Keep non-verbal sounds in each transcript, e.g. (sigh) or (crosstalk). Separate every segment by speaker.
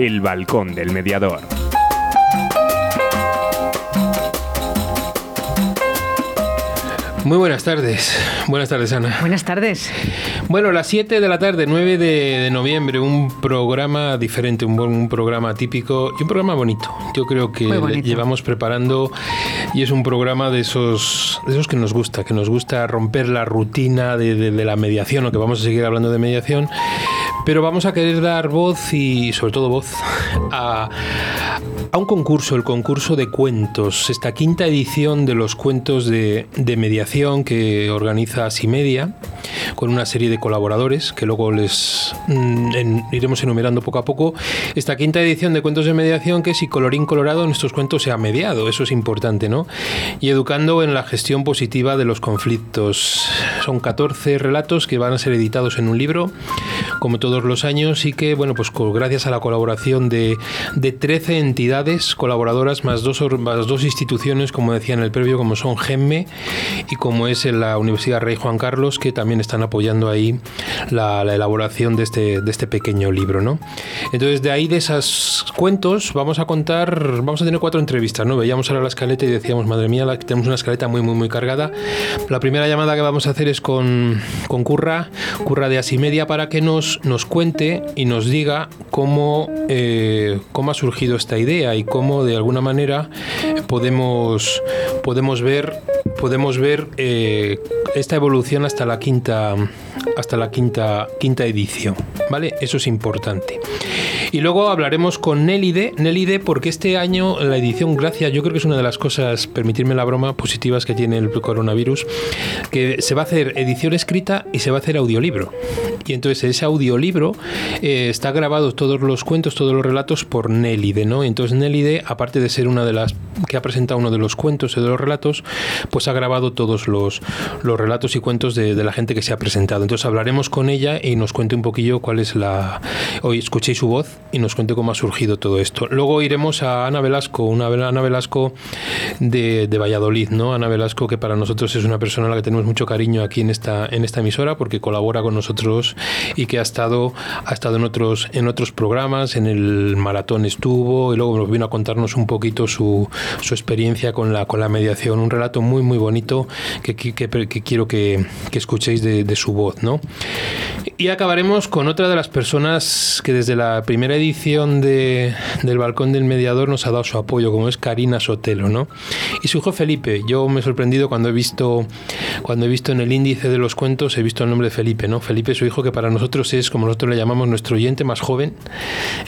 Speaker 1: El Balcón del Mediador.
Speaker 2: Muy buenas tardes. Buenas tardes, Ana.
Speaker 3: Buenas tardes.
Speaker 2: Bueno, las 7 de la tarde, 9 de, noviembre, un programa diferente, un, un, programa típico y un programa bonito. Yo creo que llevamos preparando y es un programa de esos, de esos que nos gusta, que nos gusta romper la rutina de, de la mediación, o que vamos a seguir hablando de mediación pero vamos a querer dar voz y sobre todo voz a, un concurso, el concurso de cuentos, esta quinta edición de los cuentos de, mediación que organiza Simedia con una serie de colaboradores que luego les mm, iremos enumerando poco a poco. Esta quinta edición de cuentos de mediación que si colorín colorado en estos cuentos se ha mediado, eso es importante, ¿no? Y educando en la gestión positiva de los conflictos. Son 14 relatos que van a ser editados en un libro, como todos los años, y que, bueno, pues gracias a la colaboración de, de 13 entidades colaboradoras más dos, más dos instituciones, como decía en el previo, como son GEMME y como es la Universidad Rey Juan Carlos, que también están apoyando ahí la, elaboración de este, de este pequeño libro, ¿no? Entonces, de ahí de esos cuentos, vamos a contar, vamos a tener cuatro entrevistas, ¿no? Veíamos ahora la escaleta y decíamos, madre mía, tenemos una escaleta muy, muy, muy cargada. La primera llamada que vamos a hacer es con, con Curra, Curra de Asimedia, para que nos, nos cuente y nos diga cómo, eh, cómo ha surgido esta idea y cómo de alguna manera podemos, podemos ver, podemos ver eh, esta evolución hasta la quinta hasta la quinta, quinta edición. ¿Vale? Eso es importante. Y luego hablaremos con Nelide, Nelide porque este año la edición Gracias, yo creo que es una de las cosas, permitirme la broma, positivas que tiene el coronavirus, que se va a hacer edición escrita y se va a hacer audiolibro. Y entonces ese audiolibro eh, está grabado todos los cuentos, todos los relatos por Nelide, ¿no? Entonces Nelide, aparte de ser una de las que ha presentado uno de los cuentos y de los relatos, pues ha grabado todos los, los relatos y cuentos de, de la gente que se ha presentado. Entonces hablaremos con ella y nos cuente un poquillo cuál es la... Hoy escuchéis su voz y nos cuente cómo ha surgido todo esto. Luego iremos a Ana Velasco, una Ana Velasco de, Valladolid, ¿no? Ana Velasco que para nosotros es una persona a la que tenemos mucho cariño aquí en esta, en esta emisora porque colabora con nosotros y que ha estado, ha estado en otros, en otros programas, en el maratón estuvo y luego nos vino a contarnos un poquito su, su experiencia con la, con la mediación. Un relato muy, muy bonito que, que, que quiero que, escuchéis de, de su voz, ¿no? Y acabaremos con otra de las personas que desde la primera edición de, del Balcón del Mediador nos ha dado su apoyo, como es Karina Sotelo, ¿no? Y su hijo Felipe. Yo me he sorprendido cuando he visto, cuando he visto en el índice de los cuentos, he visto el nombre de Felipe, ¿no? Felipe, su hijo, que para nosotros es, como nosotros le llamamos, nuestro oyente más joven.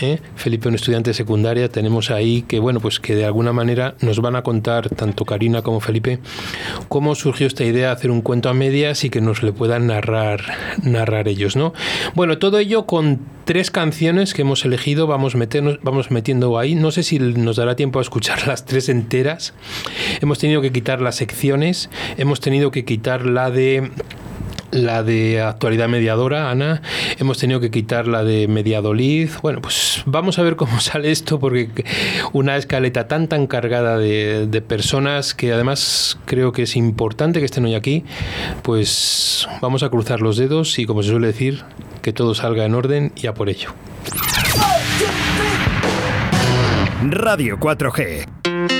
Speaker 2: ¿eh? Felipe, un estudiante de secundaria, tenemos ahí que, bueno, pues que de alguna manera nos van a contar, tanto Karina como Felipe, cómo surgió esta idea de hacer un cuento a medias y que nos le puedan narrar, narrar ellos, ¿no? Bueno, todo ello con tres canciones que hemos elegido, vamos, meternos, vamos metiendo ahí. No sé si nos dará tiempo a escuchar (laughs) las tres enteras. Hemos tenido que quitar las secciones, hemos tenido que quitar la de la de actualidad mediadora, Ana. Hemos tenido que quitar la de Mediadolid. Bueno, pues vamos a ver cómo (laughs) sale esto, porque una escaleta tan tan cargada de, de, personas que además creo que es importante que estén hoy aquí, pues vamos a cruzar los dedos y como se suele decir, que todo salga en orden y a por ello.
Speaker 1: Radio 4G.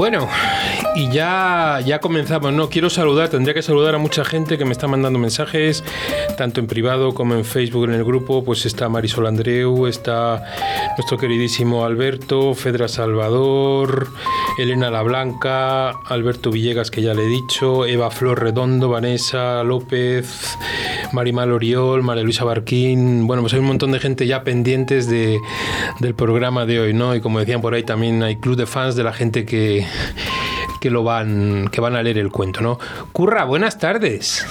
Speaker 2: Bueno, y ya, ya comenzamos, ¿no? Quiero saludar, tendría que saludar a mucha gente que me está mandando mensajes, tanto en privado como en Facebook, en el grupo. Pues está Marisol Andreu, está nuestro queridísimo Alberto, Fedra Salvador, Elena La Blanca, Alberto Villegas, que ya le he dicho, Eva Flor Redondo, Vanessa López, Marimal Oriol, María Luisa Barquín. Bueno, pues hay un montón de gente ya pendientes de, del programa de hoy, ¿no? Y como decían por ahí, también hay club de fans de la gente que, que lo van, que van a leer el cuento, ¿no? Curra, buenas tardes.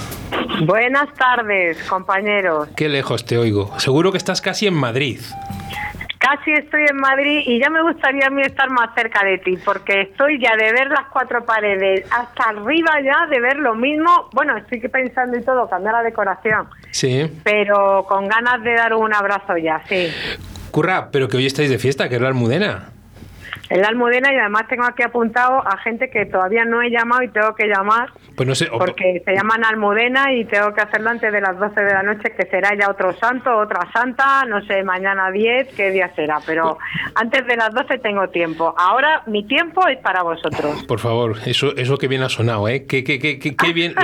Speaker 3: Buenas tardes, compañeros.
Speaker 2: Qué lejos te oigo. Seguro que estás casi en Madrid.
Speaker 3: Casi estoy en Madrid y ya me gustaría a mí estar más cerca de ti, porque estoy ya de ver las cuatro paredes hasta arriba ya de ver lo mismo. Bueno, estoy pensando y todo, cambiar la decoración.
Speaker 2: Sí.
Speaker 3: Pero con ganas de dar un abrazo ya, sí.
Speaker 2: Curra, pero que hoy estáis de fiesta, que es la Almudena
Speaker 3: en la Almudena y además tengo aquí apuntado a gente que todavía no he llamado y tengo que llamar.
Speaker 2: Pues no sé.
Speaker 3: Porque se llaman Almudena y tengo que hacerlo antes de las 12 de la noche, que será ya otro santo, otra santa, no sé, mañana 10, qué día será. Pero antes de las 12 tengo tiempo. Ahora mi tiempo es para vosotros.
Speaker 2: Por favor, eso, eso que bien ha sonado, ¿eh? Qué, qué, qué, qué bien.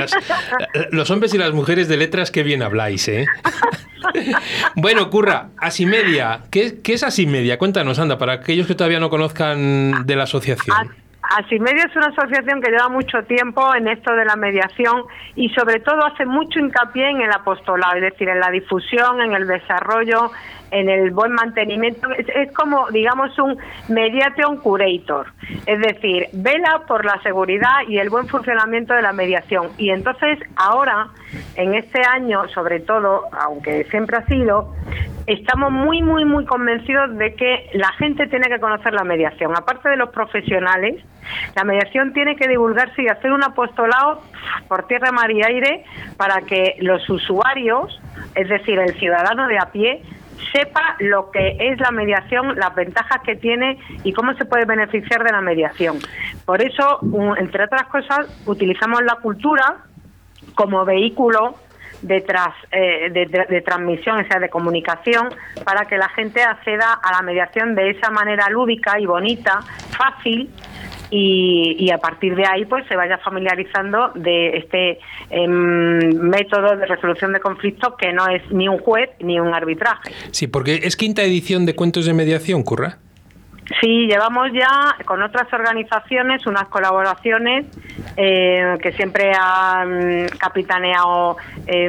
Speaker 2: (laughs) los hombres y las mujeres de letras, qué bien habláis, ¿eh? (laughs) bueno, Curra, Asimedia. ¿Qué, ¿Qué es Asimedia? Cuéntanos, anda, para aquellos que todavía no conozcan de la asociación.
Speaker 3: Asimedia es una asociación que lleva mucho tiempo en esto de la mediación y sobre todo hace mucho hincapié en el apostolado, es decir, en la difusión, en el desarrollo, en el buen mantenimiento. Es, como, digamos, un mediation curator, es decir, vela por la seguridad y el buen funcionamiento de la mediación. Y entonces ahora, en este año, sobre todo, aunque siempre ha sido, estamos muy, muy, muy convencidos de que la gente tiene que conocer la mediación. Aparte de los profesionales, la mediación tiene que divulgarse y hacer un apostolado por tierra, mar y aire para que los usuarios, es decir, el ciudadano de a pie, sepa lo que es la mediación, las ventajas que tiene y cómo se puede beneficiar de la mediación. Por eso, entre otras cosas, utilizamos la cultura como vehículo de, eh, de, transmisión, o sea, de comunicación, para que la gente acceda a la mediación de esa manera lúdica y bonita, fácil, y, a partir de ahí pues se vaya familiarizando de este em, método de resolución de conflictos que no es ni un juez ni un arbitraje.
Speaker 2: Sí, porque es quinta edición de Cuentos de Mediación, Curra.
Speaker 3: Sí, llevamos ya con otras organizaciones unas colaboraciones eh, que siempre han capitaneado, eh,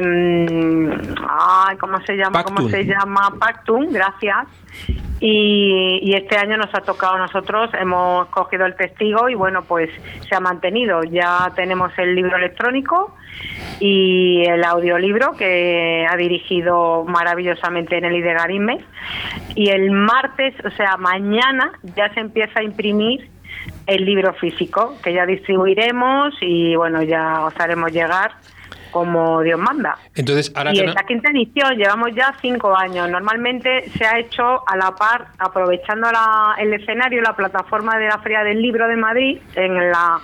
Speaker 3: ¿cómo se llama? ¿Cómo se llama? Pactum, gracias. Y, este año nos ha tocado a nosotros, hemos cogido el testigo y bueno, pues se ha mantenido. Ya tenemos el libro electrónico y el audiolibro que ha dirigido maravillosamente en el Idegarisme. Y el martes, o sea, mañana ya se empieza a imprimir el libro físico que ya distribuiremos y bueno, ya os haremos llegar como Dios manda.
Speaker 2: Entonces, ahora
Speaker 3: y en la quinta edición llevamos ya cinco años. Normalmente se ha hecho a la par, aprovechando la, el escenario, la plataforma de la Feria del Libro de Madrid, en, la,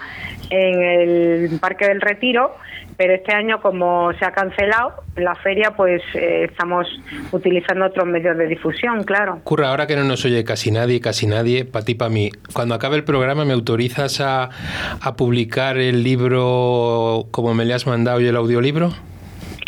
Speaker 3: en el Parque del Retiro, pero este año como se ha cancelado la feria, pues eh, estamos utilizando otros medios de difusión, claro.
Speaker 2: Curra, ahora que no nos oye casi nadie, casi nadie, para ti, para mí, cuando acabe el programa, ¿me autorizas a, a publicar el libro como me le has mandado y el audiolibro?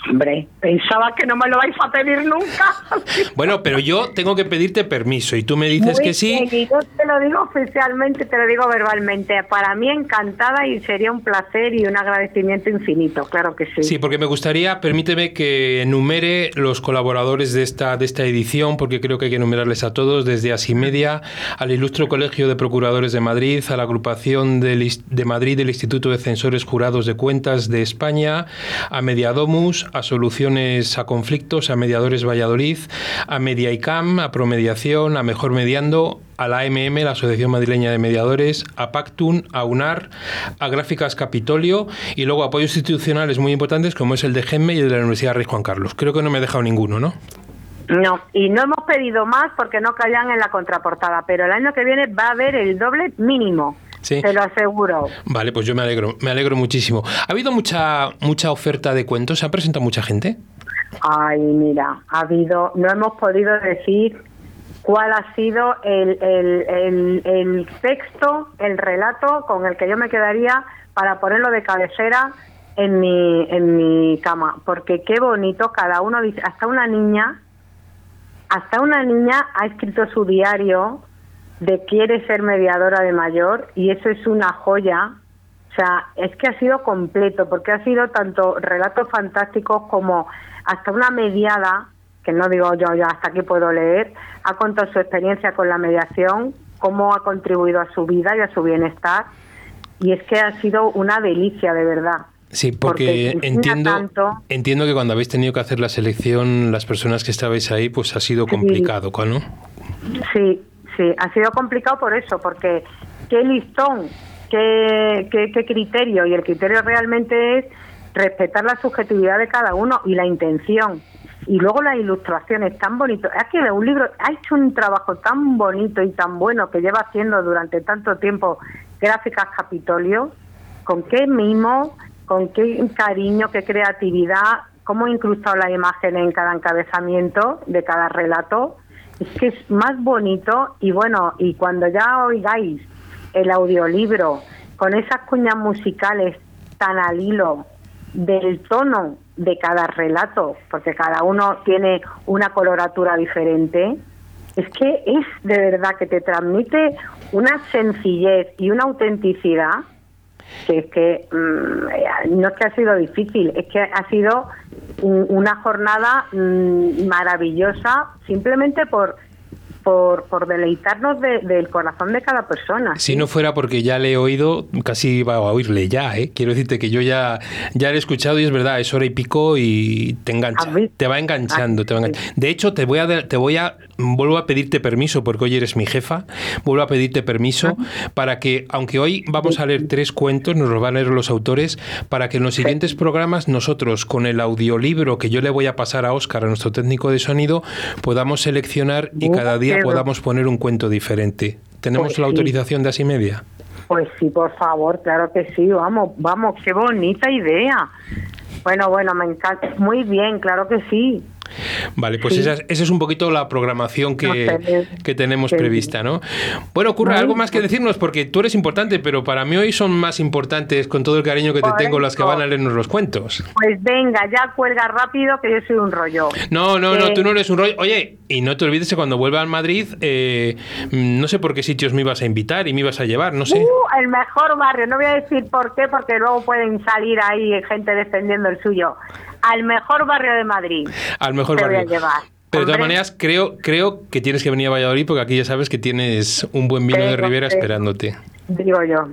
Speaker 3: Hombre, pensaba que no me lo vais a pedir nunca. (laughs)
Speaker 2: bueno, pero yo tengo que pedirte permiso y tú me dices que sí.
Speaker 3: y yo te lo digo oficialmente, te lo digo verbalmente. Para mí encantada y sería un placer y un agradecimiento infinito, claro que sí.
Speaker 2: Sí, porque me gustaría, permíteme que enumere los colaboradores de esta, de esta edición, porque creo que hay que enumerarles a todos, desde Asimedia al Ilustro Colegio de Procuradores de Madrid, a la agrupación de, de Madrid del Instituto de Censores Jurados de Cuentas de España, a Mediadomus, a Soluciones a Conflictos, a Mediadores Valladolid, a Mediaicam, a Promediación, a Mejor Mediando, a la AMM, la Asociación Madrileña de Mediadores, a Pactun, a UNAR, a Gráficas Capitolio y luego apoyos institucionales muy importantes como es el de GEMME y el de la Universidad Rey Juan Carlos. Creo que no me he dejado ninguno, ¿no?
Speaker 3: No, y no hemos pedido más porque no callan en la contraportada, pero el año que viene va a haber el doble mínimo. Sí. Te lo aseguro.
Speaker 2: Vale, pues yo me alegro, me alegro muchísimo. ¿Ha habido mucha mucha oferta de cuentos? ¿Se ha presentado mucha gente?
Speaker 3: Ay, mira, ha habido, no hemos podido decir cuál ha sido el, el, el, texto, el relato con el que yo me quedaría para ponerlo de cabecera en mi, en mi cama, porque qué bonito, cada uno dice, hasta una niña, hasta una niña ha escrito su diario de quiere ser mediadora de mayor y eso es una joya. O sea, es que ha sido completo, porque ha sido tanto relatos fantásticos como hasta una mediada, que no digo yo ya hasta aquí puedo leer, ha contado su experiencia con la mediación, cómo ha contribuido a su vida y a su bienestar. Y es que ha sido una delicia, de verdad.
Speaker 2: Sí, porque, entiendo, entiendo que cuando habéis tenido que hacer la selección, las personas que estabais ahí, pues ha sido complicado, ¿no?
Speaker 3: Sí, sí, ha sido complicado por eso, porque qué listón, qué, qué, criterio, y el criterio realmente es respetar la subjetividad de cada uno y la intención. Y luego las ilustraciones tan bonitas. Es que un libro ha hecho un trabajo tan bonito y tan bueno que lleva haciendo durante tanto tiempo Gráficas Capitolio, con qué mimo, con qué cariño, qué creatividad, cómo ha incrustado la imagen en cada encabezamiento de cada relato. Es que es más bonito y bueno, y cuando ya oigáis el audiolibro con esas cuñas musicales tan al hilo del tono de cada relato, porque cada uno tiene una coloratura diferente, es que es de verdad que te transmite una sencillez y una autenticidad que es que mm, no es que ha sido difícil, es que ha sido una jornada mm, maravillosa simplemente por por, por deleitarnos del corazón de cada persona.
Speaker 2: Si no fuera porque ya le he oído, casi iba a oírle ya, ¿eh? Quiero decirte que yo ya, ya le he escuchado y es verdad, es hora y pico y te engancha, te va enganchando, te va enganchando. De hecho, te voy a, te voy a, vuelvo a pedirte permiso porque hoy eres mi jefa, vuelvo a pedirte permiso para que, aunque hoy vamos a leer tres cuentos, nos los van a leer los autores, para que en los siguientes programas nosotros, con el audiolibro que yo le voy a pasar a Óscar, a nuestro técnico de sonido, podamos seleccionar y cada día podamos poner un cuento diferente. ¿Tenemos pues la autorización de así media?
Speaker 3: Pues sí, por favor, claro que sí, vamos, vamos, qué bonita idea. Bueno, bueno, me encanta, muy bien, claro que sí.
Speaker 2: Vale, pues esa, es un poquito la programación que, que tenemos prevista, ¿no? Bueno, ocurre algo más que decirnos, porque tú eres importante, pero para mí hoy son más importantes, con todo el cariño que te tengo, las que van a leernos los cuentos.
Speaker 3: Pues venga, ya cuelga rápido, que yo soy un rollo.
Speaker 2: No, no, no, tú no eres un rollo. Oye, y no te olvides que cuando vuelva a Madrid, eh, no sé por qué sitios me ibas a invitar y me ibas a llevar, no sé.
Speaker 3: Uh, el mejor barrio, no voy a decir por qué, porque luego pueden salir ahí gente defendiendo el suyo al mejor barrio de Madrid.
Speaker 2: Al mejor barrio. Pero de todas maneras, creo, creo que tienes que venir a Valladolid porque aquí ya sabes que tienes un buen vino de Ribera esperándote.
Speaker 3: Digo yo.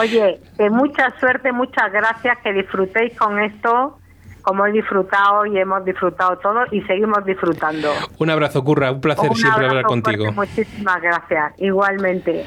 Speaker 3: Oye, que mucha suerte, muchas gracias, que disfrutéis con esto como he disfrutado y hemos disfrutado todos y seguimos disfrutando.
Speaker 2: Un abrazo, Curra, un placer siempre hablar contigo.
Speaker 3: muchísimas gracias, igualmente.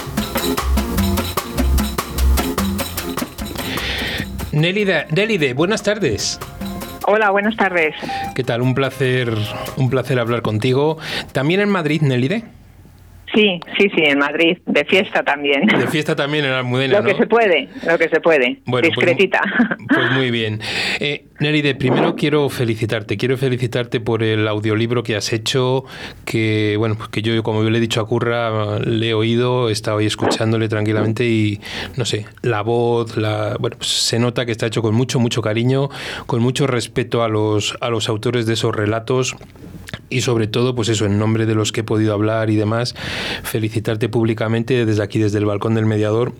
Speaker 2: Nelide, Nelide, buenas tardes.
Speaker 4: Hola, buenas tardes.
Speaker 2: ¿Qué tal? Un placer, un placer hablar contigo. ¿También en Madrid, Nelide?
Speaker 4: Sí, sí, sí, en Madrid, de fiesta también.
Speaker 2: De fiesta también en Almudena,
Speaker 4: Lo que se puede, lo que se puede. Bueno, pues Discretita.
Speaker 2: Pues, muy bien. Eh, Neride, primero quiero felicitarte, quiero felicitarte por el audiolibro que has hecho, que bueno, pues que yo, como yo le he dicho a Curra, le he oído, he estado ahí escuchándole tranquilamente y no sé, la voz, la, bueno, pues se nota que está hecho con mucho, mucho cariño, con mucho respeto a los, a los autores de esos relatos y sobre todo, pues eso, en nombre de los que he podido hablar y demás, felicitarte públicamente desde aquí, desde el balcón del mediador,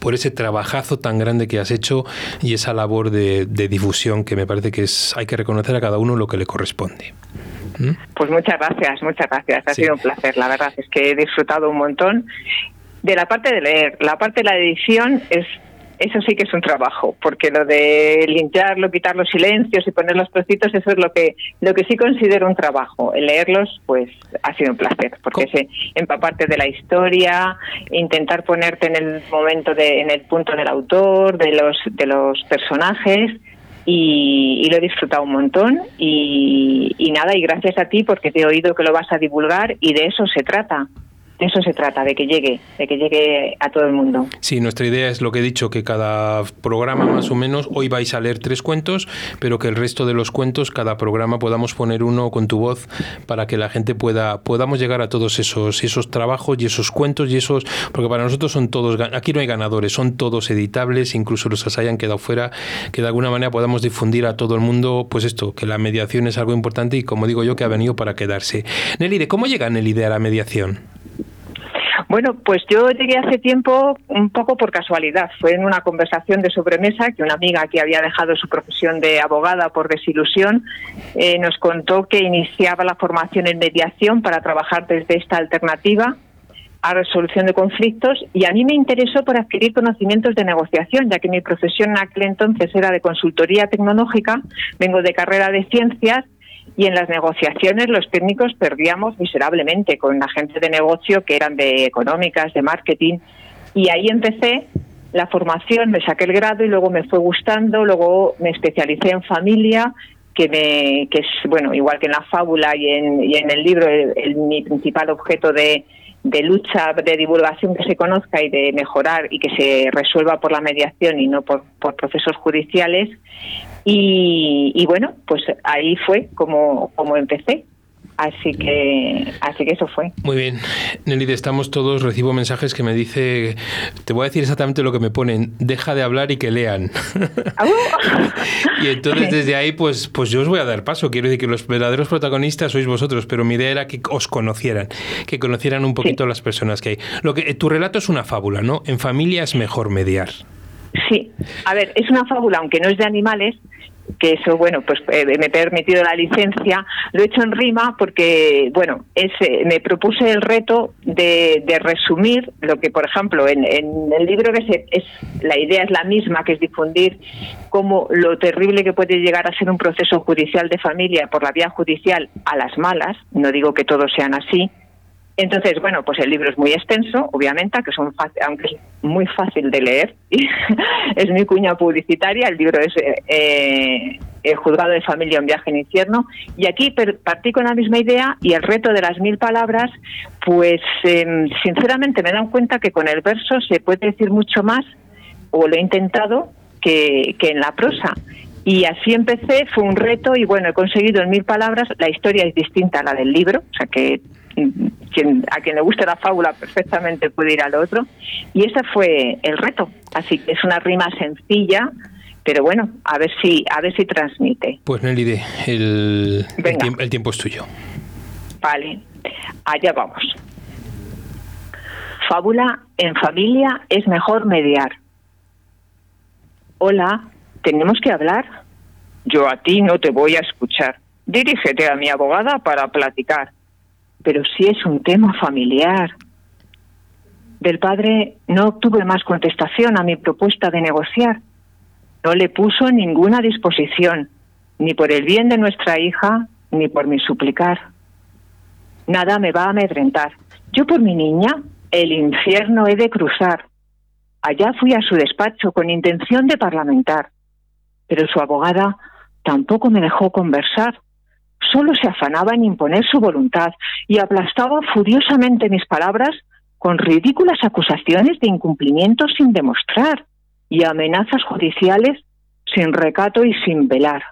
Speaker 2: por ese trabajazo tan grande que has hecho y esa labor de, difusión que me parece que es hay que reconocer a cada uno lo que le corresponde.
Speaker 4: ¿Mm? Pues muchas gracias, muchas gracias. Ha sido un placer, la verdad es que he disfrutado un montón. De la parte de leer, la parte de la edición es eso sí que es un trabajo, porque lo de limpiarlo, quitar los silencios y poner los trocitos, eso es lo que lo que sí considero un trabajo. El leerlos, pues ha sido un placer, porque es empaparte de la historia, intentar ponerte en el momento de, en el punto del autor, de los de los personajes. Y, lo he disfrutado un montón y, y nada, y gracias a ti porque te he oído que lo vas a divulgar y de eso se trata de eso se trata, de que llegue, de que llegue a todo el mundo.
Speaker 2: Sí, nuestra idea es lo que he dicho, que cada programa más o menos, hoy vais a leer tres cuentos, pero que el resto de los cuentos, cada programa podamos poner uno con tu voz para que la gente pueda, podamos llegar a todos esos, esos trabajos y esos cuentos y esos, porque para nosotros son todos, aquí no hay ganadores, son todos editables, incluso los que hayan quedado fuera, que de alguna manera podamos difundir a todo el mundo, pues esto, que la mediación es algo importante y como digo yo, que ha venido para quedarse. Nelly, ¿de cómo llega Nelly a la mediación?
Speaker 4: Bueno, pues yo llegué hace tiempo un poco por casualidad. Fue en una conversación de sobremesa que una amiga que había dejado su profesión de abogada por desilusión eh, nos contó que iniciaba la formación en mediación para trabajar desde esta alternativa a resolución de conflictos y a mí me interesó por adquirir conocimientos de negociación, ya que mi profesión en aquel entonces era de consultoría tecnológica, vengo de carrera de ciencias y en las negociaciones los técnicos perdíamos miserablemente con la gente de negocio que eran de económicas, de marketing. Y ahí empecé la formación, me saqué el grado y luego me fue gustando, luego me especialicé en familia que me que es bueno igual que en la fábula y en, y en el libro mi principal objeto de, de lucha, de divulgación que se conozca y de mejorar y que se resuelva por la mediación y no por, por procesos judiciales. Y, bueno, pues ahí fue como, como empecé. Así que, así que eso fue.
Speaker 2: Muy bien. Nelly, estamos todos, recibo mensajes que me dice, te voy a decir exactamente lo que me ponen, deja de hablar y que lean. (laughs) y entonces desde ahí, pues, pues yo os voy a dar paso. Quiero decir que los verdaderos protagonistas sois vosotros, pero mi idea era que os conocieran, que conocieran un poquito las personas que hay. Lo que, tu relato es una fábula, ¿no? En familia es mejor mediar.
Speaker 4: Sí, a ver, es una fábula, aunque no es de animales, que eso, bueno, pues eh, me he permitido la licencia. Lo he hecho en rima porque, bueno, ese, me propuse el reto de, resumir lo que, por ejemplo, en, el libro que se, es la idea es la misma, que es difundir cómo lo terrible que puede llegar a ser un proceso judicial de familia por la vía judicial a las malas. No digo que todos sean así, entonces, bueno, pues el libro es muy extenso, obviamente, que son aunque es muy fácil de leer, (laughs) es mi cuña publicitaria, el libro es eh, El juzgado de familia, un viaje en infierno, y aquí partí con la misma idea y el reto de las mil palabras, pues em, sinceramente me dan cuenta que con el verso se puede decir mucho más, o lo he intentado, que, que en la prosa. Y así empecé, fue un reto y bueno, he conseguido en mil palabras, la historia es distinta a la del libro, o sea que quien, a quien le guste la fábula perfectamente puede ir al otro. Y ese fue el reto. Así que es una rima sencilla, pero bueno, a ver si, a ver si transmite.
Speaker 2: Pues Nelly, el, el, tiempo, es tuyo.
Speaker 4: Vale, allá vamos. Fábula en familia es mejor mediar. Hola, ¿tenemos que hablar? Yo a ti no te voy a escuchar. Dirígete a mi abogada para platicar. Pero si es un tema familiar. Del padre no obtuve más contestación a mi propuesta de negociar. No le puso ninguna disposición, ni por el bien de nuestra hija, ni por mi suplicar. Nada me va a amedrentar. Yo por mi niña, el infierno he de cruzar. Allá fui a su despacho con intención de parlamentar, pero su abogada tampoco me dejó conversar. Solo se afanaba en imponer su voluntad y aplastaba furiosamente mis palabras con ridículas acusaciones de incumplimiento sin demostrar y amenazas judiciales sin recato y sin velar.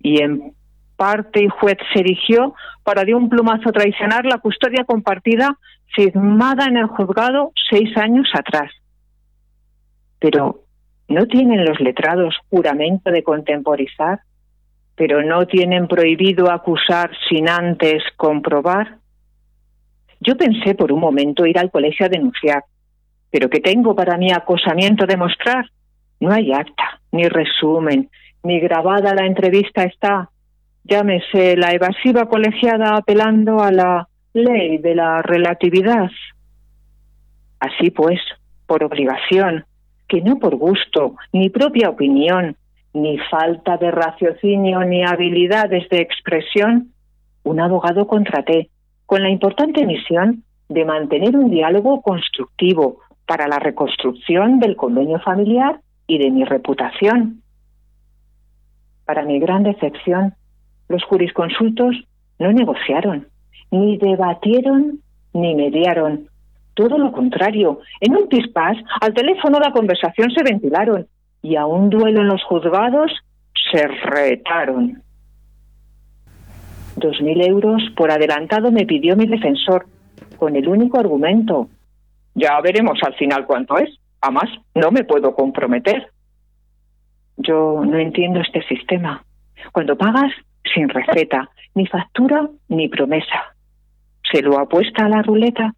Speaker 4: Y en parte y juez se erigió para de un plumazo traicionar la custodia compartida firmada en el juzgado seis años atrás. Pero ¿no tienen los letrados juramento de contemporizar? ¿Pero no tienen prohibido acusar sin antes comprobar? Yo pensé por un momento ir al colegio a denunciar, pero ¿qué tengo para mi acosamiento demostrar? No hay acta, ni resumen, ni grabada la entrevista está. Llámese la evasiva colegiada apelando a la ley de la relatividad. Así pues, por obligación, que no por gusto, ni propia opinión, ni falta de raciocinio, ni habilidades de expresión, un abogado contraté con la importante misión de mantener un diálogo constructivo para la reconstrucción del convenio familiar y de mi reputación. Para mi gran decepción, los jurisconsultos no negociaron, ni debatieron, ni mediaron. Todo lo contrario, en un pispás al teléfono la conversación se ventilaron y a un duelo en los juzgados se retaron. Dos mil euros por adelantado me pidió mi defensor, con el único argumento. Ya veremos al final cuánto es. Además, no me puedo comprometer. Yo no entiendo este sistema. Cuando pagas, sin receta, ni factura, ni promesa. Se lo apuesta a la ruleta.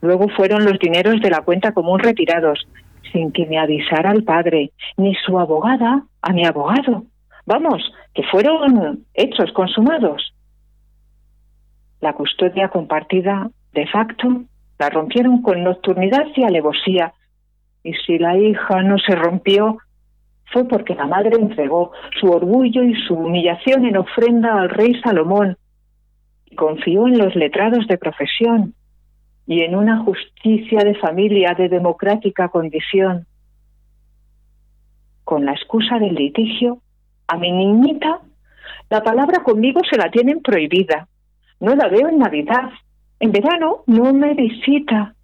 Speaker 4: Luego fueron los dineros de la cuenta común retirados, sin que me avisara el padre, ni su abogada a mi abogado. Vamos, que fueron hechos consumados. La custodia compartida, de facto, la rompieron con nocturnidad y alevosía, y si la hija no se rompió, fue porque la madre entregó su orgullo y su humillación en ofrenda al rey Salomón, y confió en los letrados de profesión y en una justicia de familia de democrática condición. Con la excusa del litigio, a mi niñita, la palabra conmigo se la tienen prohibida. No la veo en Navidad. En verano no me visita.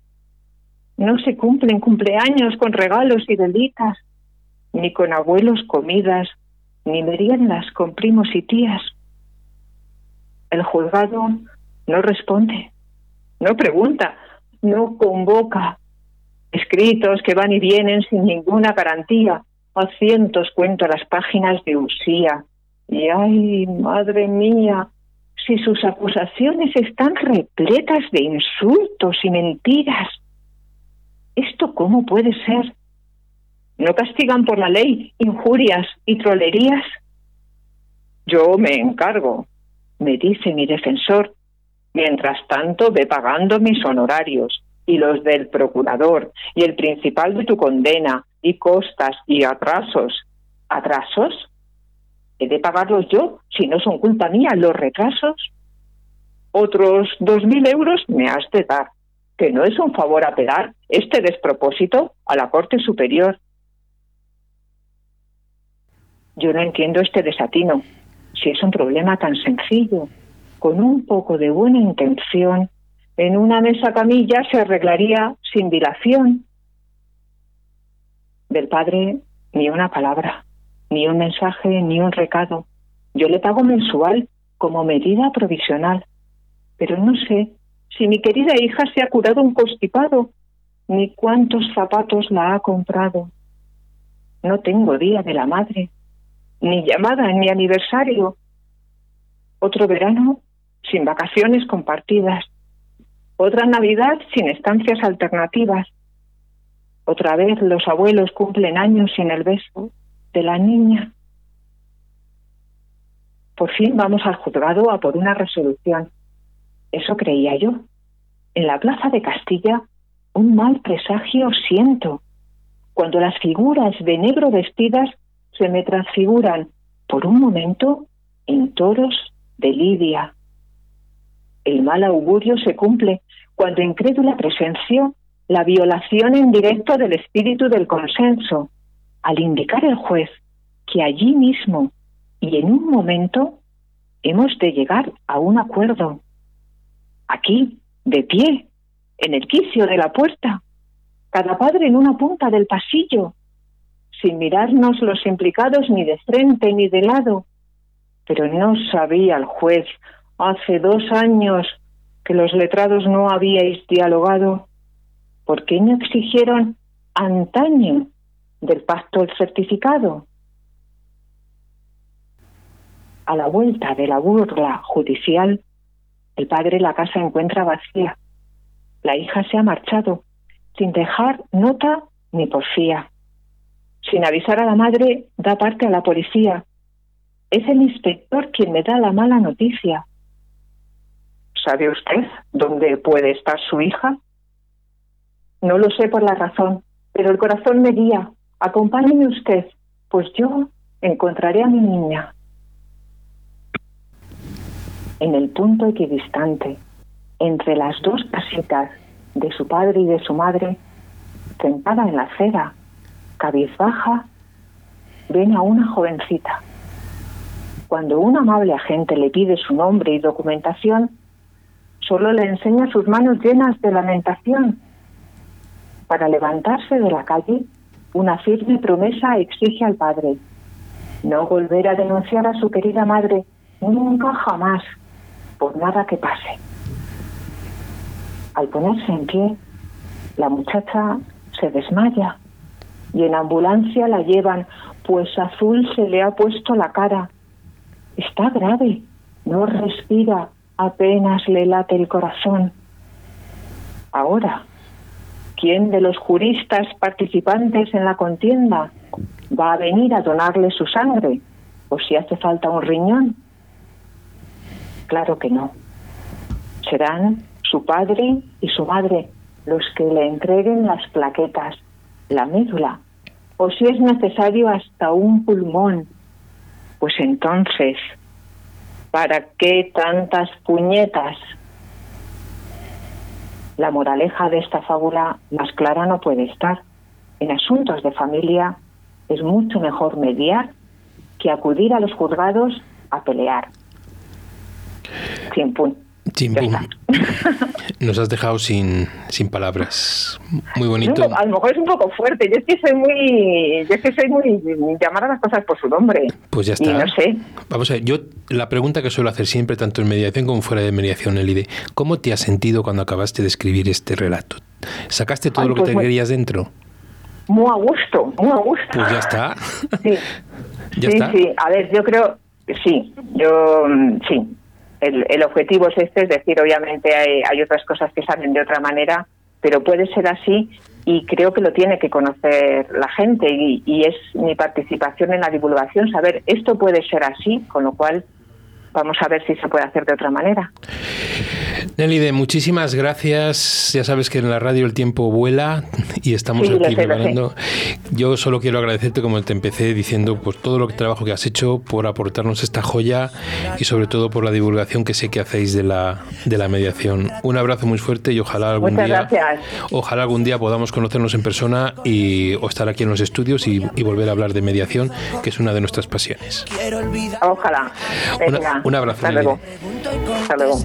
Speaker 4: No se cumplen cumpleaños con regalos y delitas, ni con abuelos comidas, ni meriendas con primos y tías. El juzgado no responde, no pregunta, no convoca. Escritos que van y vienen sin ninguna garantía, a cientos cuento las páginas de Usía. Y ay, madre mía, si sus acusaciones están repletas de insultos y mentiras. ¿Esto cómo puede ser? ¿No castigan por la ley injurias y trolerías? Yo me encargo, me dice mi defensor. Mientras tanto, ve pagando mis honorarios y los del procurador y el principal de tu condena y costas y atrasos. ¿Atrasos? ¿He de pagarlos yo si no son culpa mía los retrasos? Otros dos mil euros me has de dar, que no es un favor apelar este despropósito a la Corte Superior. Yo no entiendo este desatino. Si es un problema tan sencillo, con un poco de buena intención, en una mesa camilla se arreglaría sin dilación. Del padre ni una palabra, ni un mensaje, ni un recado. Yo le pago mensual como medida provisional, pero no sé si mi querida hija se ha curado un constipado, ni cuántos zapatos la ha comprado. No tengo día de la madre, ni llamada en mi aniversario. Otro verano sin vacaciones compartidas. Otra Navidad sin estancias alternativas Otra vez los abuelos cumplen años sin el beso de la niña. Por fin vamos al juzgado a por una resolución. Eso creía yo. En la plaza de Castilla, un mal presagio siento. Cuando las figuras de negro vestidas se me transfiguran por un momento en toros de Lidia. El mal augurio se cumple cuando incrédula presenció la violación en directo del espíritu del consenso, al indicar el juez que allí mismo y en un momento hemos de llegar a un acuerdo. Aquí, de pie, en el quicio de la puerta, cada padre en una punta del pasillo, sin mirarnos los implicados ni de frente ni de lado. Pero no sabía el juez hace dos años que los letrados no habíais dialogado. ¿Por qué no exigieron antaño del pacto el certificado? A la vuelta de la burla judicial, el padre la casa encuentra vacía. La hija se ha marchado, sin dejar nota ni porfía. Sin avisar a la madre, da parte a la policía. Es el inspector quien me da la mala noticia. ¿Sabe usted dónde puede estar su hija? No lo sé por la razón, pero el corazón me guía. Acompáñeme usted, pues yo encontraré a mi niña. En el punto equidistante, entre las dos casitas de su padre y de su madre, sentada en la acera, cabizbaja, ven a una jovencita. Cuando un amable agente le pide su nombre y documentación, solo le enseña sus manos llenas de lamentación. Para levantarse de la calle, una firme promesa exige al padre no volver a denunciar a su querida madre nunca jamás, por nada que pase. Al ponerse en pie, la muchacha se desmaya y en ambulancia la llevan, pues azul se le ha puesto la cara. Está grave, no respira, apenas le late el corazón. Ahora, ¿quién de los juristas participantes en la contienda va a venir a donarle su sangre? ¿O si hace falta un riñón? Claro que no. Serán su padre y su madre los que le entreguen las plaquetas, la médula, o si es necesario hasta un pulmón. Pues entonces ¿Para qué tantas puñetas? La moraleja de esta fábula más clara no puede estar. En asuntos de familia es mucho mejor mediar que acudir a los juzgados a pelear. (laughs)
Speaker 2: Nos has dejado sin, sin palabras. Muy bonito.
Speaker 4: a lo mejor es un poco fuerte. Yo es que soy muy, yo es que soy muy llamar a las cosas por su nombre.
Speaker 2: Pues ya está. no sé. Vamos a ver, yo la pregunta que suelo hacer siempre, tanto en mediación como fuera de mediación, Elide, ¿cómo te has sentido cuando acabaste de escribir este relato? ¿Sacaste todo lo que pues te querías dentro?
Speaker 4: Muy a gusto, muy a gusto.
Speaker 2: Pues ya está.
Speaker 4: Sí. (laughs) ¿Ya sí, sí. A ver, yo creo, sí, yo mm, sí el, objetivo es este, es decir, obviamente hay, otras cosas que salen de otra manera, pero puede ser así y creo que lo tiene que conocer la gente y, y, es mi participación en la divulgación, saber esto puede ser así, con lo cual vamos a ver si se puede hacer de otra manera.
Speaker 2: Nelly, muchísimas gracias. Ya sabes que en la radio el tiempo vuela y estamos aquí preparando. Yo solo quiero agradecerte, como te empecé diciendo, por todo lo que trabajo que has hecho, por aportarnos esta joya y sobre todo por la divulgación que sé que hacéis de la, de la mediación. Un abrazo muy fuerte y ojalá algún día ojalá algún día podamos conocernos en persona y o estar aquí en los estudios y, volver a hablar de mediación, que es una de nuestras pasiones.
Speaker 4: Ojalá.
Speaker 2: Un abrazo. Hasta luego.
Speaker 4: Hasta luego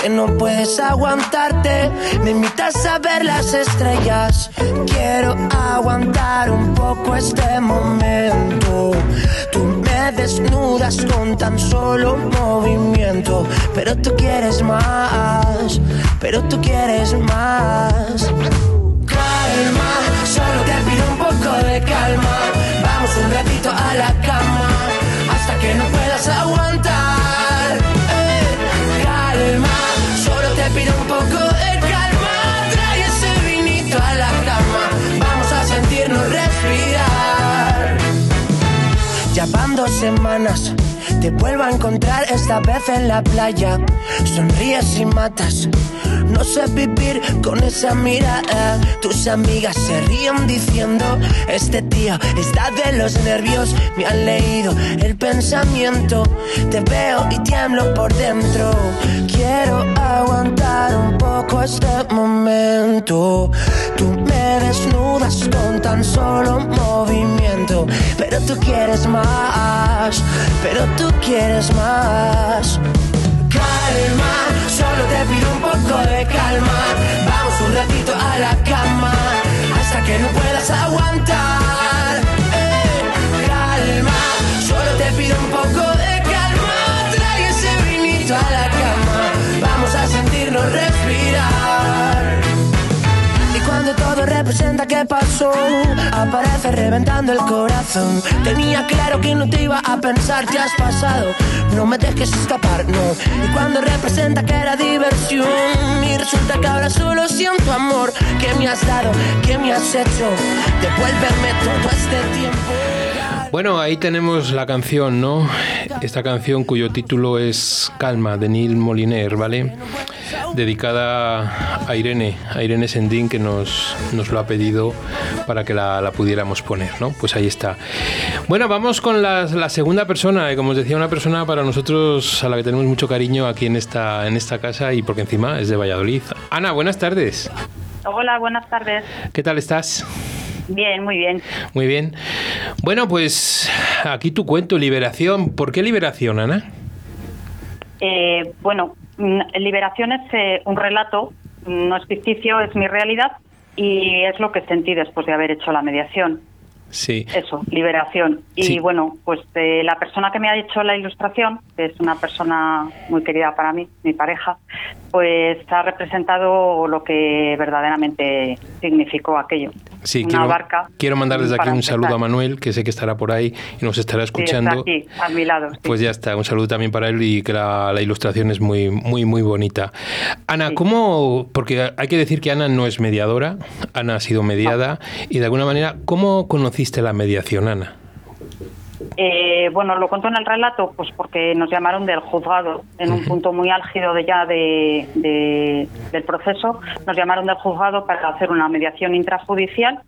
Speaker 5: que no puedes aguantarte. Me invitas a ver las estrellas. Quiero aguantar un poco este momento. Tú me desnudas con tan solo movimiento. Pero tú quieres más. Pero tú quieres más. Calma, solo te pido un poco de calma. Vamos un ratito a la cama. Hasta que no puedas aguantar.
Speaker 6: Ya van dos semanas, te vuelvo a encontrar esta vez en la playa. Sonríes y matas. No sé vivir con esa mirada. Tus amigas se ríen diciendo: Este tío está de los nervios. Me han leído el pensamiento. Te veo y tiemblo por dentro. Quiero aguantar un poco este momento. Tú me desnudas con tan solo tú quieres más. Pero tú quieres más calma, solo te pido un poco de calma. Vamos un ratito a la cama, hasta que no puedas aguantar. Representa que pasó, aparece reventando el corazón. Tenía claro que no te iba a pensar, te has pasado no me dejes escapar, no. Y cuando representa que era diversión, y resulta que ahora solo siento amor. ¿Qué me has dado? ¿Qué me has hecho? Devuélveme todo este tiempo.
Speaker 2: Bueno, ahí tenemos la canción, ¿no? Esta canción cuyo título es Calma, de Neil Moliner, ¿vale? dedicada a Irene, a Irene Sendín, que nos, nos lo ha pedido para que la, pudiéramos poner, ¿no? Pues ahí está. Bueno, vamos con la, segunda persona, como os decía, una persona para nosotros a la que tenemos mucho cariño aquí en esta, en esta casa y porque encima es de Valladolid. Ana, buenas tardes.
Speaker 7: Hola, buenas tardes.
Speaker 2: ¿Qué tal estás?
Speaker 7: Bien, muy bien.
Speaker 2: Muy bien. Bueno, pues aquí tu cuento, Liberación. ¿Por qué Liberación, Ana?
Speaker 7: Eh, bueno, liberación es eh, un relato, no es ficticio, es mi realidad y es lo que sentí después de haber hecho la mediación.
Speaker 2: Sí.
Speaker 7: Eso, liberación. Y bueno, pues eh, la persona que me ha hecho la ilustración, que es una persona muy querida para mí, mi pareja, pues ha representado lo que verdaderamente significó aquello.
Speaker 2: Sí, quiero,
Speaker 7: barca
Speaker 2: quiero mandar desde aquí un saludo a Manuel, que sé que estará por ahí y nos estará escuchando.
Speaker 7: Sí, a mi lado.
Speaker 2: Pues ya está, un saludo también para él y que la, ilustración es muy, muy, muy bonita. Ana, ¿cómo? Porque hay que decir que Ana no es mediadora, Ana ha sido mediada y de alguna manera, ¿cómo conociste la mediación, Ana?
Speaker 7: Eh, bueno, lo cuento en el relato, pues porque nos llamaron del juzgado en un punto muy álgido de ya de, del proceso. Nos llamaron del juzgado para hacer una mediación intrajudicial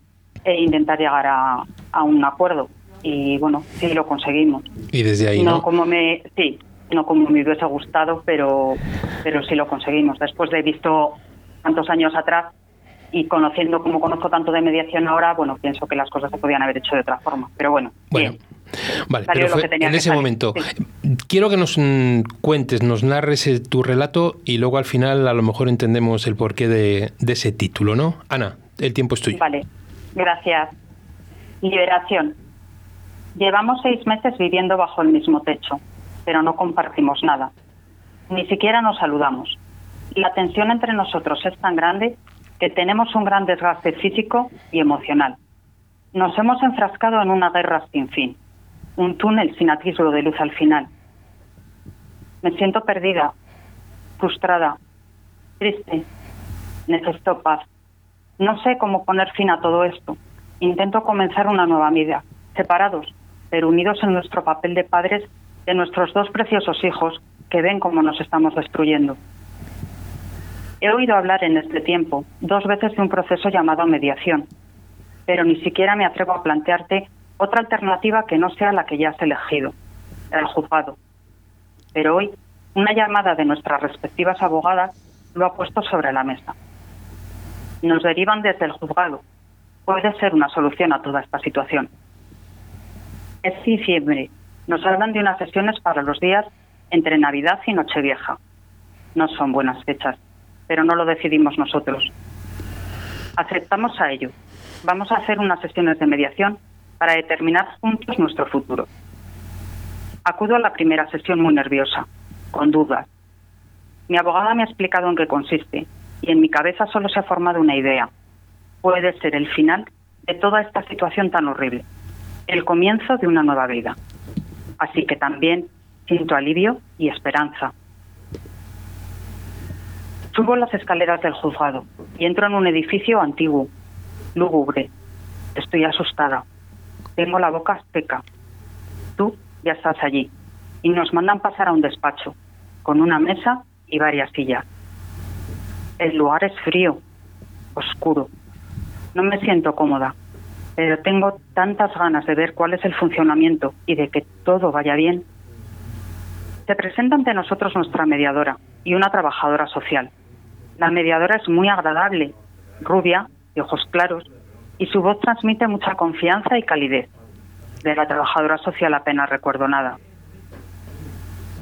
Speaker 7: e intentar llegar a, a un acuerdo. Y bueno, sí lo conseguimos.
Speaker 2: Y desde ahí,
Speaker 7: ¿no? como me, sí, no como me hubiese gustado, pero, pero sí lo conseguimos. Después de visto tantos años atrás y conociendo como conozco tanto de mediación ahora, bueno, pienso que las cosas se podían haber hecho de otra forma. Pero bueno,
Speaker 2: bueno. Vale, pero en ese momento, quiero que nos mm, cuentes, nos narres eh, tu relato y luego al final a lo mejor entendemos el porqué de, de ese título, ¿no? Ana, el tiempo es tuyo.
Speaker 7: Vale, gracias. Liberación. Llevamos seis meses viviendo bajo el mismo techo, pero no compartimos nada. Ni siquiera nos saludamos. La tensión entre nosotros es tan grande que tenemos un gran desgaste físico y emocional. Nos hemos enfrascado en una guerra sin fin un túnel sin atisbo de luz al final. Me siento perdida, frustrada, triste. Necesito paz. No sé cómo poner fin a todo esto. Intento comenzar una nueva vida, separados, pero unidos en nuestro papel de padres de nuestros dos preciosos hijos que ven cómo nos estamos destruyendo. He oído hablar en este tiempo dos veces de un proceso llamado mediación, pero ni siquiera me atrevo a plantearte otra alternativa que no sea la que ya has elegido, el juzgado. Pero hoy, una llamada de nuestras respectivas abogadas lo ha puesto sobre la mesa. Nos derivan desde el juzgado. Puede ser una solución a toda esta situación. Es diciembre. Nos hablan de unas sesiones para los días entre Navidad y Nochevieja. No son buenas fechas, pero no lo decidimos nosotros. Aceptamos a ello. Vamos a hacer unas sesiones de mediación para determinar juntos nuestro futuro. Acudo a la primera sesión muy nerviosa, con dudas. Mi abogada me ha explicado en qué consiste y en mi cabeza solo se ha formado una idea. Puede ser el final de toda esta situación tan horrible, el comienzo de una nueva vida. Así que también siento alivio y esperanza. Subo las escaleras del juzgado y entro en un edificio antiguo, lúgubre. Estoy asustada. Tengo la boca seca. Tú ya estás allí. Y nos mandan pasar a un despacho, con una mesa y varias sillas. El lugar es frío, oscuro. No me siento cómoda, pero tengo tantas ganas de ver cuál es el funcionamiento y de que todo vaya bien. Se presenta ante nosotros nuestra mediadora y una trabajadora social. La mediadora es muy agradable, rubia, de ojos claros, y su voz transmite mucha confianza y calidez. De la trabajadora social apenas recuerdo nada.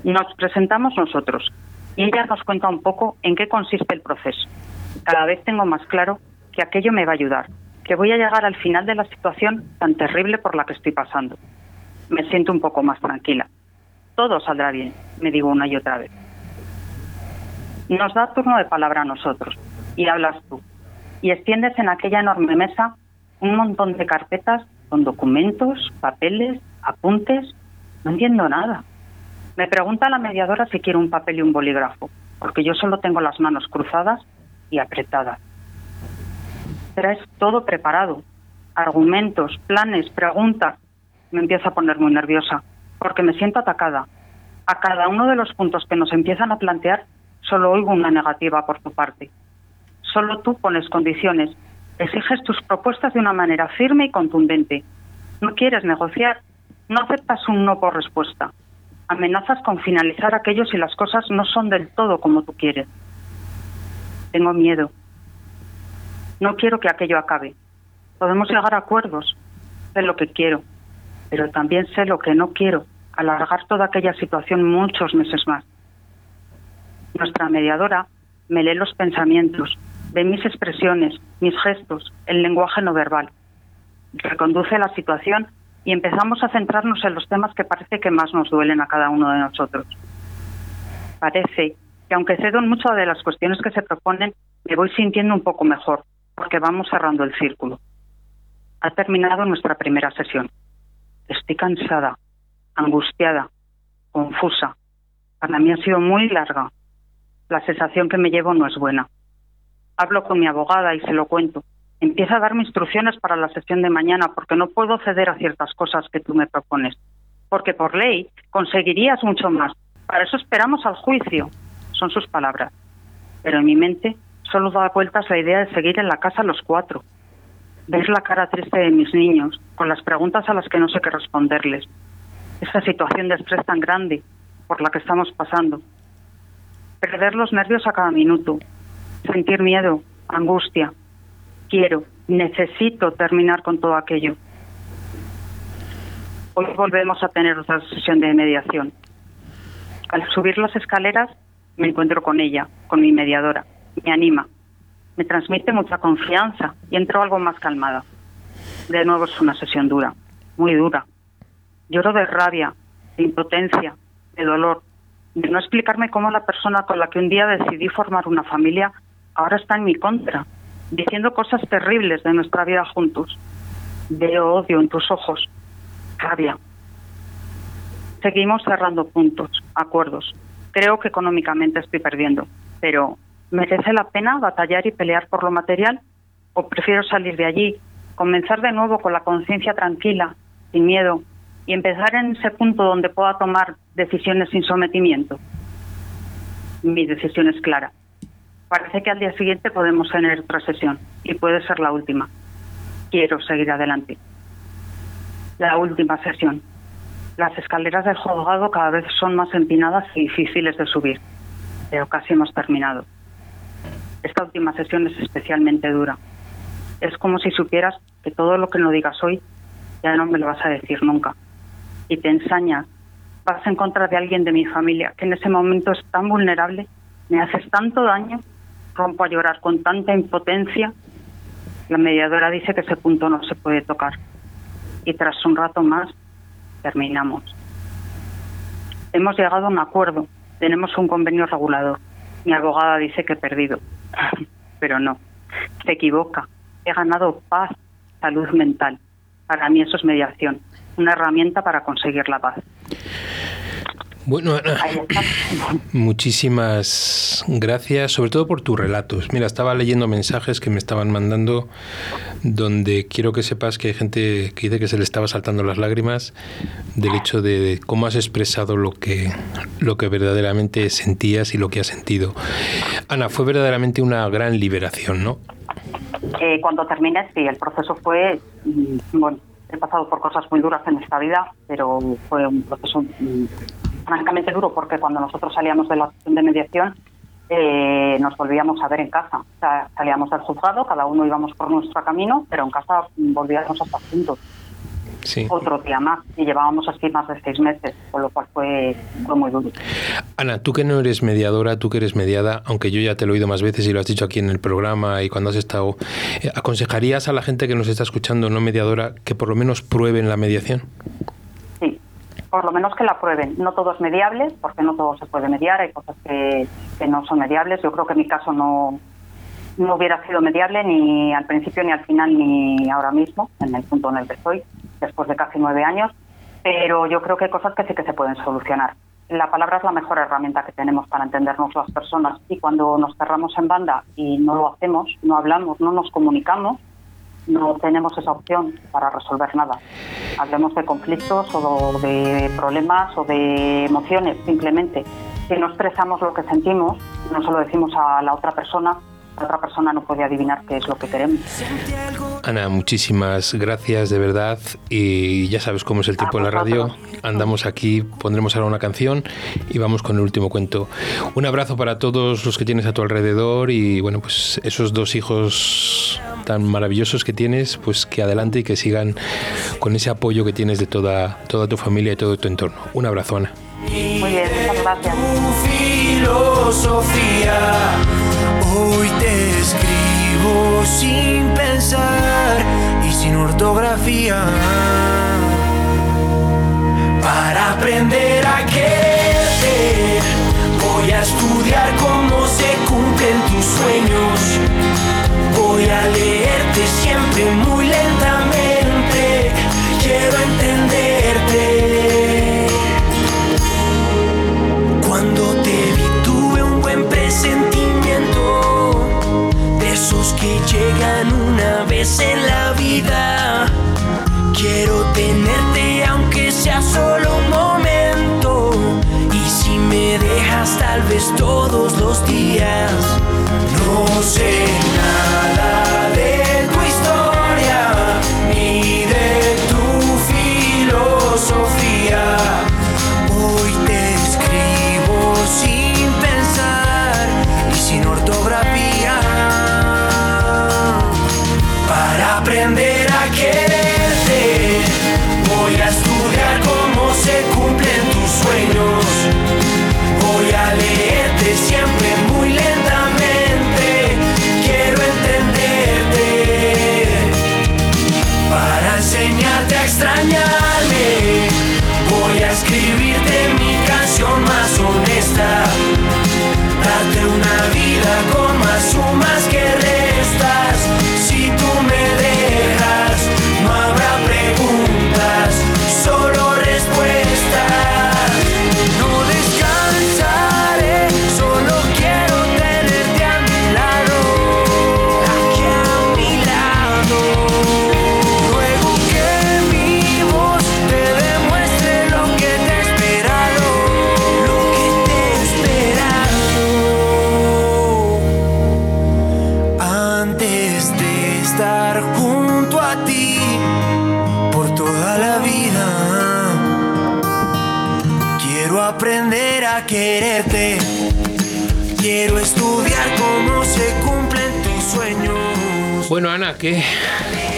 Speaker 7: Nos presentamos nosotros y ella nos cuenta un poco en qué consiste el proceso. Cada vez tengo más claro que aquello me va a ayudar, que voy a llegar al final de la situación tan terrible por la que estoy pasando. Me siento un poco más tranquila. Todo saldrá bien, me digo una y otra vez. Nos da turno de palabra a nosotros y hablas tú. Y extiendes en aquella enorme mesa un montón de carpetas con documentos, papeles, apuntes. No entiendo nada. Me pregunta la mediadora si quiero un papel y un bolígrafo, porque yo solo tengo las manos cruzadas y apretadas. Traes todo preparado, argumentos, planes, preguntas. Me empiezo a poner muy nerviosa, porque me siento atacada. A cada uno de los puntos que nos empiezan a plantear, solo oigo una negativa por tu parte. Solo tú pones condiciones, exiges tus propuestas de una manera firme y contundente. No quieres negociar, no aceptas un no por respuesta. Amenazas con finalizar aquello si las cosas no son del todo como tú quieres. Tengo miedo. No quiero que aquello acabe. Podemos llegar a acuerdos. Sé lo que quiero, pero también sé lo que no quiero, alargar toda aquella situación muchos meses más. Nuestra mediadora me lee los pensamientos, ve mis expresiones, mis gestos, el lenguaje no verbal. Reconduce la situación y empezamos a centrarnos en los temas que parece que más nos duelen a cada uno de nosotros. Parece que aunque cedo en muchas de las cuestiones que se proponen, me voy sintiendo un poco mejor, porque vamos cerrando el círculo. Ha terminado nuestra primera sesión. Estoy cansada, angustiada, confusa. Para mí ha sido muy larga. La sensación que me llevo no es buena. Hablo con mi abogada y se lo cuento. Empieza a darme instrucciones para la sesión de mañana porque no puedo ceder a ciertas cosas que tú me propones. Porque por ley conseguirías mucho más. Para eso esperamos al juicio son sus palabras. Pero en mi mente solo da vueltas la idea de seguir en la casa los cuatro. Ver la cara triste de mis niños, con las preguntas a las que no sé qué responderles. Esa situación de estrés tan grande por la que estamos pasando. Perder los nervios a cada minuto. Sentir miedo, angustia. Quiero, necesito terminar con todo aquello. Hoy volvemos a tener otra sesión de mediación. Al subir las escaleras me encuentro con ella, con mi mediadora. Me anima, me transmite mucha confianza y entro algo más calmada. De nuevo es una sesión dura, muy dura. Lloro de rabia, de impotencia, de dolor, de no explicarme cómo la persona con la que un día decidí formar una familia ahora está en mi contra, diciendo cosas terribles de nuestra vida juntos. Veo odio en tus ojos, rabia. Seguimos cerrando puntos, acuerdos, Creo que económicamente estoy perdiendo, pero ¿merece la pena batallar y pelear por lo material? ¿O prefiero salir de allí, comenzar de nuevo con la conciencia tranquila, sin miedo, y empezar en ese punto donde pueda tomar decisiones sin sometimiento? Mi decisión es clara. Parece que al día siguiente podemos tener otra sesión y puede ser la última. Quiero seguir adelante. La última sesión. Las escaleras del juzgado cada vez son más empinadas y difíciles de subir, pero casi hemos terminado. Esta última sesión es especialmente dura. Es como si supieras que todo lo que no digas hoy ya no me lo vas a decir nunca. Y te ensañas, vas en contra de alguien de mi familia que en ese momento es tan vulnerable, me haces tanto daño, rompo a llorar con tanta impotencia. La mediadora dice que ese punto no se puede tocar. Y tras un rato más terminamos. Hemos llegado a un acuerdo, tenemos un convenio regulador. Mi abogada dice que he perdido, (laughs) pero no, se equivoca. He ganado paz, salud mental. Para mí eso es mediación, una herramienta para conseguir la paz.
Speaker 2: Bueno, Ana, (clears throat) muchísimas gracias, sobre todo por tus relatos. Mira, estaba leyendo mensajes que me estaban mandando donde quiero que sepas que hay gente que dice que se le estaba saltando las lágrimas del hecho de cómo has expresado lo que, lo que verdaderamente sentías y lo que has sentido. Ana, fue verdaderamente una gran liberación, ¿no?
Speaker 7: Eh, cuando terminé, sí, el proceso fue, mm, bueno, he pasado por cosas muy duras en esta vida, pero fue un proceso mm, francamente duro porque cuando nosotros salíamos de la sesión de mediación eh, nos volvíamos a ver en casa. O sea, salíamos del juzgado, cada uno íbamos por nuestro camino, pero en casa volvíamos a estar juntos otro día más. Y llevábamos así más de seis meses, con lo cual fue, muy duro.
Speaker 2: Ana, tú que no eres mediadora, tú que eres mediada, aunque yo ya te lo he oído más veces y lo has dicho aquí en el programa y cuando has estado, eh, ¿aconsejarías a la gente que nos está escuchando no mediadora que por lo menos prueben la mediación?
Speaker 7: Sí, por lo menos que la prueben. No todo es mediable, porque no todo se puede mediar, hay cosas que, que no son mediables. Yo creo que en mi caso no, no hubiera sido mediable ni al principio, ni al final, ni ahora mismo, en el punto en el que estoy después de casi nueve años, pero yo creo que hay cosas que sí que se pueden solucionar. La palabra es la mejor herramienta que tenemos para entendernos las personas y cuando nos cerramos en banda y no lo hacemos, no hablamos, no nos comunicamos, no tenemos esa opción para resolver nada. Hablemos de conflictos o de problemas o de emociones, simplemente. Si no expresamos lo que sentimos, no se lo decimos a la otra persona, otra persona no puede adivinar qué es lo que queremos.
Speaker 2: Ana, muchísimas gracias de verdad y ya sabes cómo es el tiempo en la radio. Andamos aquí, pondremos ahora una canción y vamos con el último cuento. Un abrazo para todos los que tienes a tu alrededor y bueno, pues esos dos hijos tan maravillosos que tienes, pues que adelante y que sigan con ese apoyo que tienes de toda, toda tu familia y todo tu entorno. Un abrazo, Ana.
Speaker 7: Muy bien, muchas gracias.
Speaker 5: Hoy te sin pensar y sin ortografía. Para aprender a querer, voy a estudiar cómo se cumplen tus sueños. Voy a leerte siempre muy lentamente. Una vez en la vida. Quiero tenerte aunque sea solo un momento. Y si me dejas tal vez todos los días. No sé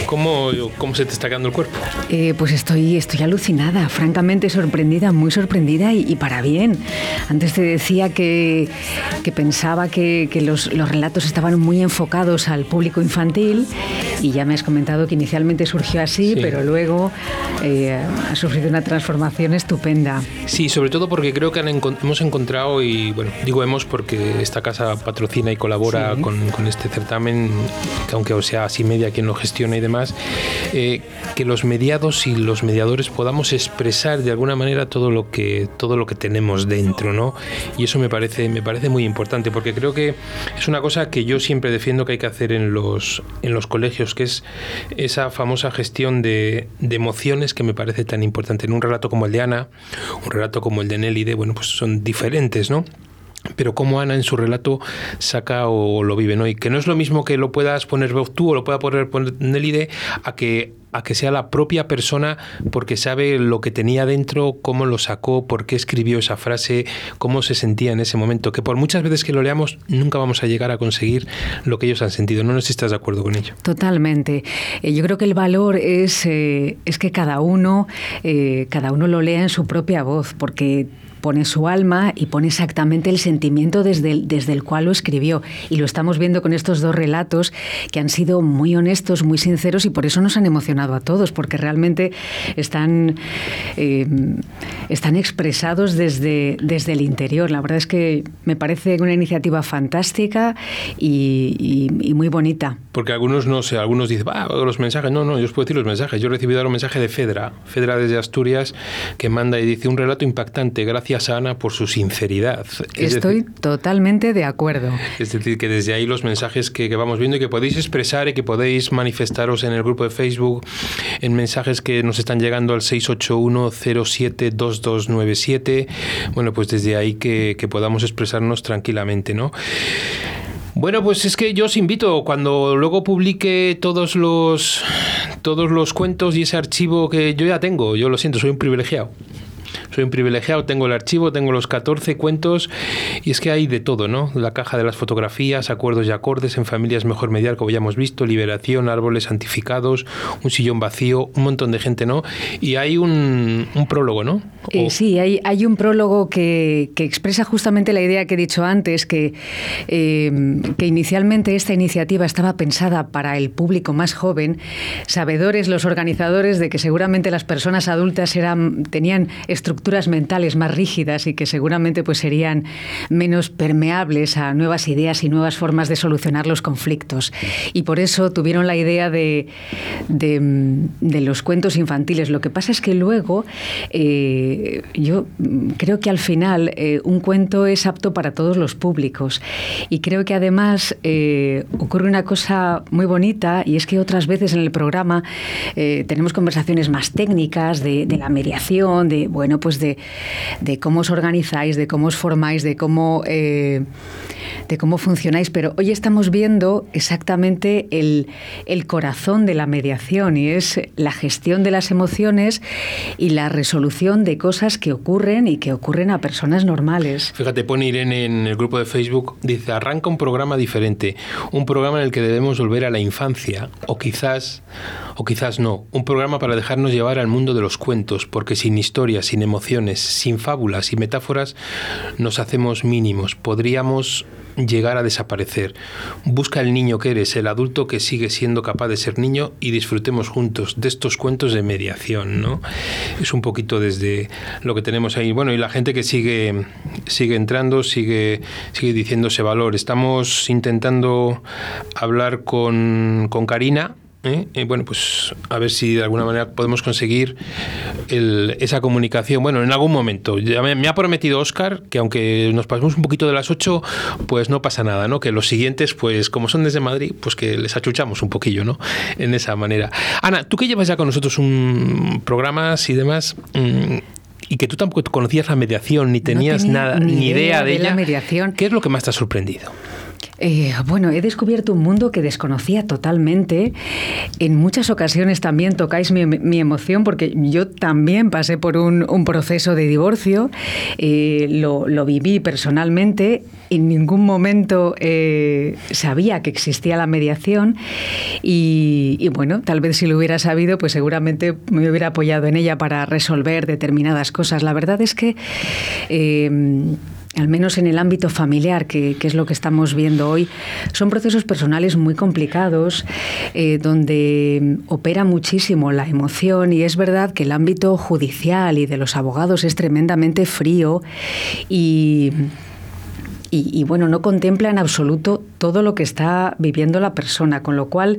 Speaker 5: ¿Cómo, ¿Cómo se
Speaker 2: te está quedando el cuerpo?
Speaker 8: Eh, pues estoy, estoy alucinada, francamente sorprendida, muy sorprendida y, para bien. Antes te decía que, que pensaba que, que los, los, relatos estaban muy enfocados al público infantil y ya me has comentado que inicialmente surgió así, pero luego eh, ha sufrido una transformación estupenda.
Speaker 2: Sí, sobre todo porque creo que hemos encontrado, y bueno, digo hemos porque esta casa patrocina y colabora con, este certamen, que aunque sea así media quien lo gestiona y demás, eh, que los mediados y los mediadores podamos expresar de alguna manera todo lo que, todo lo que tenemos dentro, ¿no? Y eso me parece, me parece muy importante, porque creo que es una cosa que yo siempre defiendo que hay que hacer en los, en los colegios, que es esa famosa gestión de, emociones que me parece tan importante. En un relato como el de Ana, un relato como el de Nélide, bueno, pues son diferentes, ¿no? pero cómo Ana en su relato saca o lo vive, ¿no? Y que no es lo mismo que lo puedas poner tú o lo pueda poner, poner Nelide a que a que sea la propia persona porque sabe lo que tenía dentro, cómo lo sacó, por qué escribió esa frase, cómo se sentía en ese momento, que por muchas veces que lo leamos nunca vamos a llegar a conseguir lo que ellos han sentido. No sé si estás de acuerdo con ello.
Speaker 8: Totalmente. Eh, yo creo que el valor es, eh, es que cada uno, eh, cada uno lo lea en su propia voz, porque pone su alma y pone exactamente el sentimiento desde el, desde el cual lo escribió. Y lo estamos viendo con estos dos relatos que han sido muy honestos, muy sinceros y por eso nos han emocionado a todos, porque realmente están, eh, están expresados desde, desde el interior. La verdad es que me parece una iniciativa fantástica y, muy bonita.
Speaker 2: Porque algunos no sé, algunos dicen, ah, los mensajes. No, no, yo os puedo decir los mensajes. Yo he recibido un mensaje de Fedra, Fedra desde Asturias, que manda y dice un relato impactante. Gracias Ana por su sinceridad.
Speaker 8: Estoy totalmente de acuerdo.
Speaker 2: Es decir, que desde ahí los mensajes que, vamos viendo y que podéis expresar y que podéis manifestaros en el grupo de Facebook, en mensajes que nos están llegando al 681-072297, bueno, pues desde ahí que, que podamos expresarnos tranquilamente, ¿no? Bueno, pues es que yo os invito, cuando luego publique todos los, todos los cuentos y ese archivo que yo ya tengo, yo lo siento, soy un privilegiado soy un privilegiado, tengo el archivo, tengo los 14 cuentos y es que hay de todo, ¿no? La caja de las fotografías, acuerdos y acordes en familias mejor medial, como ya hemos visto, liberación, árboles santificados, un sillón vacío, un montón de gente, ¿no? Y hay un, prólogo, ¿no?
Speaker 8: Eh, sí, hay, hay, un prólogo que, expresa justamente la idea que he dicho antes, que, eh, que inicialmente esta iniciativa estaba pensada para el público más joven, sabedores los organizadores de que seguramente las personas adultas eran, tenían estructuras mentales más rígidas y que seguramente pues serían menos permeables a nuevas ideas y nuevas formas de solucionar los conflictos. Y por eso tuvieron la idea de, de, los cuentos infantiles. Lo que pasa es que luego eh, yo creo que al final eh, un cuento es apto para todos los públicos. Y creo que además eh, ocurre una cosa muy bonita y es que otras veces en el programa tenemos conversaciones más técnicas de, de la mediación, de, bueno, pues de, cómo os organizáis, de cómo os formáis, de cómo, eh, de cómo funcionáis, pero hoy estamos viendo exactamente el, corazón de la mediación y es la gestión de las emociones y la resolución de cosas que ocurren y que ocurren a personas normales.
Speaker 2: Fíjate, pone Irene en el grupo de Facebook, dice, arranca un programa diferente, un programa en el que debemos volver a la infancia, o quizás, o quizás no, un programa para dejarnos llevar al mundo de los cuentos, porque sin historia, sin emociones, sin fábulas y metáforas, nos hacemos mínimos. Podríamos llegar a desaparecer. Busca el niño que eres, el adulto que sigue siendo capaz de ser niño y disfrutemos juntos de estos cuentos de mediación, ¿no? Es un poquito desde lo que tenemos ahí. Bueno, y la gente que sigue sigue entrando, sigue sigue diciéndose valor. Estamos intentando hablar con, con Karina ¿eh? bueno, pues a ver si de alguna manera podemos conseguir esa comunicación. Bueno, en algún momento. Ya me, ha prometido Oscar que aunque nos pasemos un poquito de las 8, pues no pasa nada, ¿no? Que los siguientes, pues como son desde Madrid, pues que les achuchamos un poquillo, ¿no? En esa manera. Ana, tú que llevas ya con nosotros un programas y demás... Mm, y que tú tampoco conocías la mediación, ni tenías nada, ni idea, de, ella.
Speaker 8: mediación.
Speaker 2: ¿Qué es lo que más te ha sorprendido?
Speaker 8: Eh, bueno, he descubierto un mundo que desconocía totalmente. En muchas ocasiones también tocáis mi, emoción porque yo también pasé por un, proceso de divorcio, eh, lo, viví personalmente, en ningún momento eh, sabía que existía la mediación y, bueno, tal vez si lo hubiera sabido, pues seguramente me hubiera apoyado en ella para resolver determinadas cosas. La verdad es que al menos en el ámbito familiar, que, es lo que estamos viendo hoy, son procesos personales muy complicados, eh, donde opera muchísimo la emoción y es verdad que el ámbito judicial y de los abogados es tremendamente frío y y, bueno, no contempla en absoluto todo lo que está viviendo la persona, con lo cual,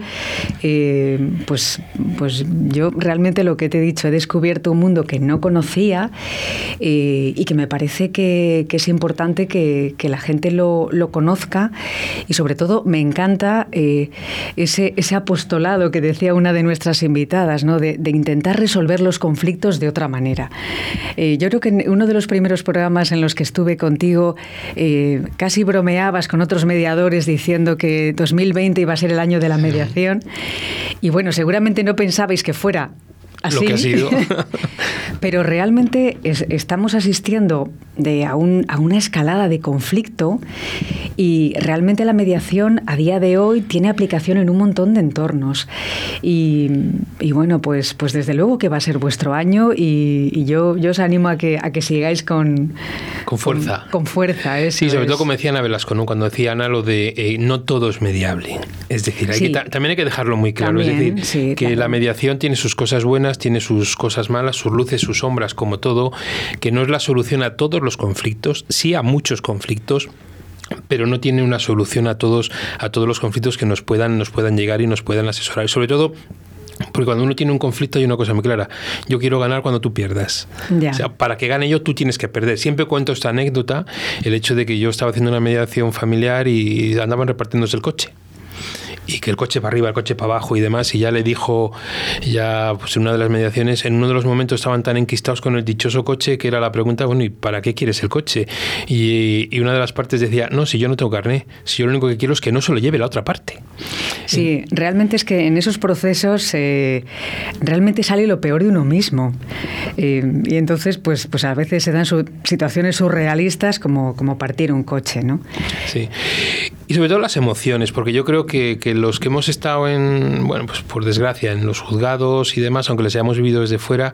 Speaker 8: eh, pues, pues yo realmente lo que te he dicho, he descubierto un mundo que no conocía eh, y que me parece que, es importante que, la gente lo, conozca y sobre todo me encanta eh, ese, apostolado que decía una de nuestras invitadas, ¿no? de, intentar resolver los conflictos de otra manera. yo creo que en uno de los primeros programas en los que estuve contigo, casi bromeabas con otros mediadores diciendo que 2020 iba a ser el año de la mediación. Y bueno, seguramente no pensabais que fuera así.
Speaker 2: Lo que ha sido. (laughs)
Speaker 8: Pero realmente estamos asistiendo de a, una escalada de conflicto y realmente la mediación a día de hoy tiene aplicación en un montón de entornos. Y, bueno, pues, pues desde luego que va a ser vuestro año y, yo, yo os animo a que, a que sigáis con...
Speaker 2: Con fuerza.
Speaker 8: Con, fuerza, ¿eh?
Speaker 2: Sí, sobre todo como decía Ana Velasco, ¿no? cuando decía Ana lo de eh, no todo es mediable. Es decir, también hay que dejarlo muy claro. es decir, que la mediación tiene sus cosas buenas, tiene sus cosas malas, sus luces, sus sombras, como todo, que no es la solución a todos los conflictos, sí a muchos conflictos, pero no tiene una solución a todos a todos los conflictos que nos puedan nos puedan llegar y nos puedan asesorar. sobre todo porque cuando uno tiene un conflicto hay una cosa muy clara. Yo quiero ganar cuando tú pierdas. O sea, para que gane yo, tú tienes que perder. Siempre cuento esta anécdota, el hecho de que yo estaba haciendo una mediación familiar y andaban repartiéndose el coche y que el coche para arriba, el coche para abajo y demás, y ya le dijo, ya pues en una de las mediaciones, en uno de los momentos estaban tan enquistados con el dichoso coche que era la pregunta, bueno, ¿y para qué quieres el coche? Y, y una de las partes decía, no, si yo no tengo carné, si yo lo único que quiero es que no se lo lleve la otra parte.
Speaker 8: Sí, realmente es que en esos procesos eh, realmente sale lo peor de uno mismo. Eh, y entonces, pues, pues a veces se dan situaciones surrealistas como, como partir un coche, ¿no?
Speaker 2: Sí. Y sobre todo las emociones, porque yo creo que, que, los que hemos estado en, bueno, pues por desgracia, en los juzgados y demás, aunque les hayamos vivido desde fuera,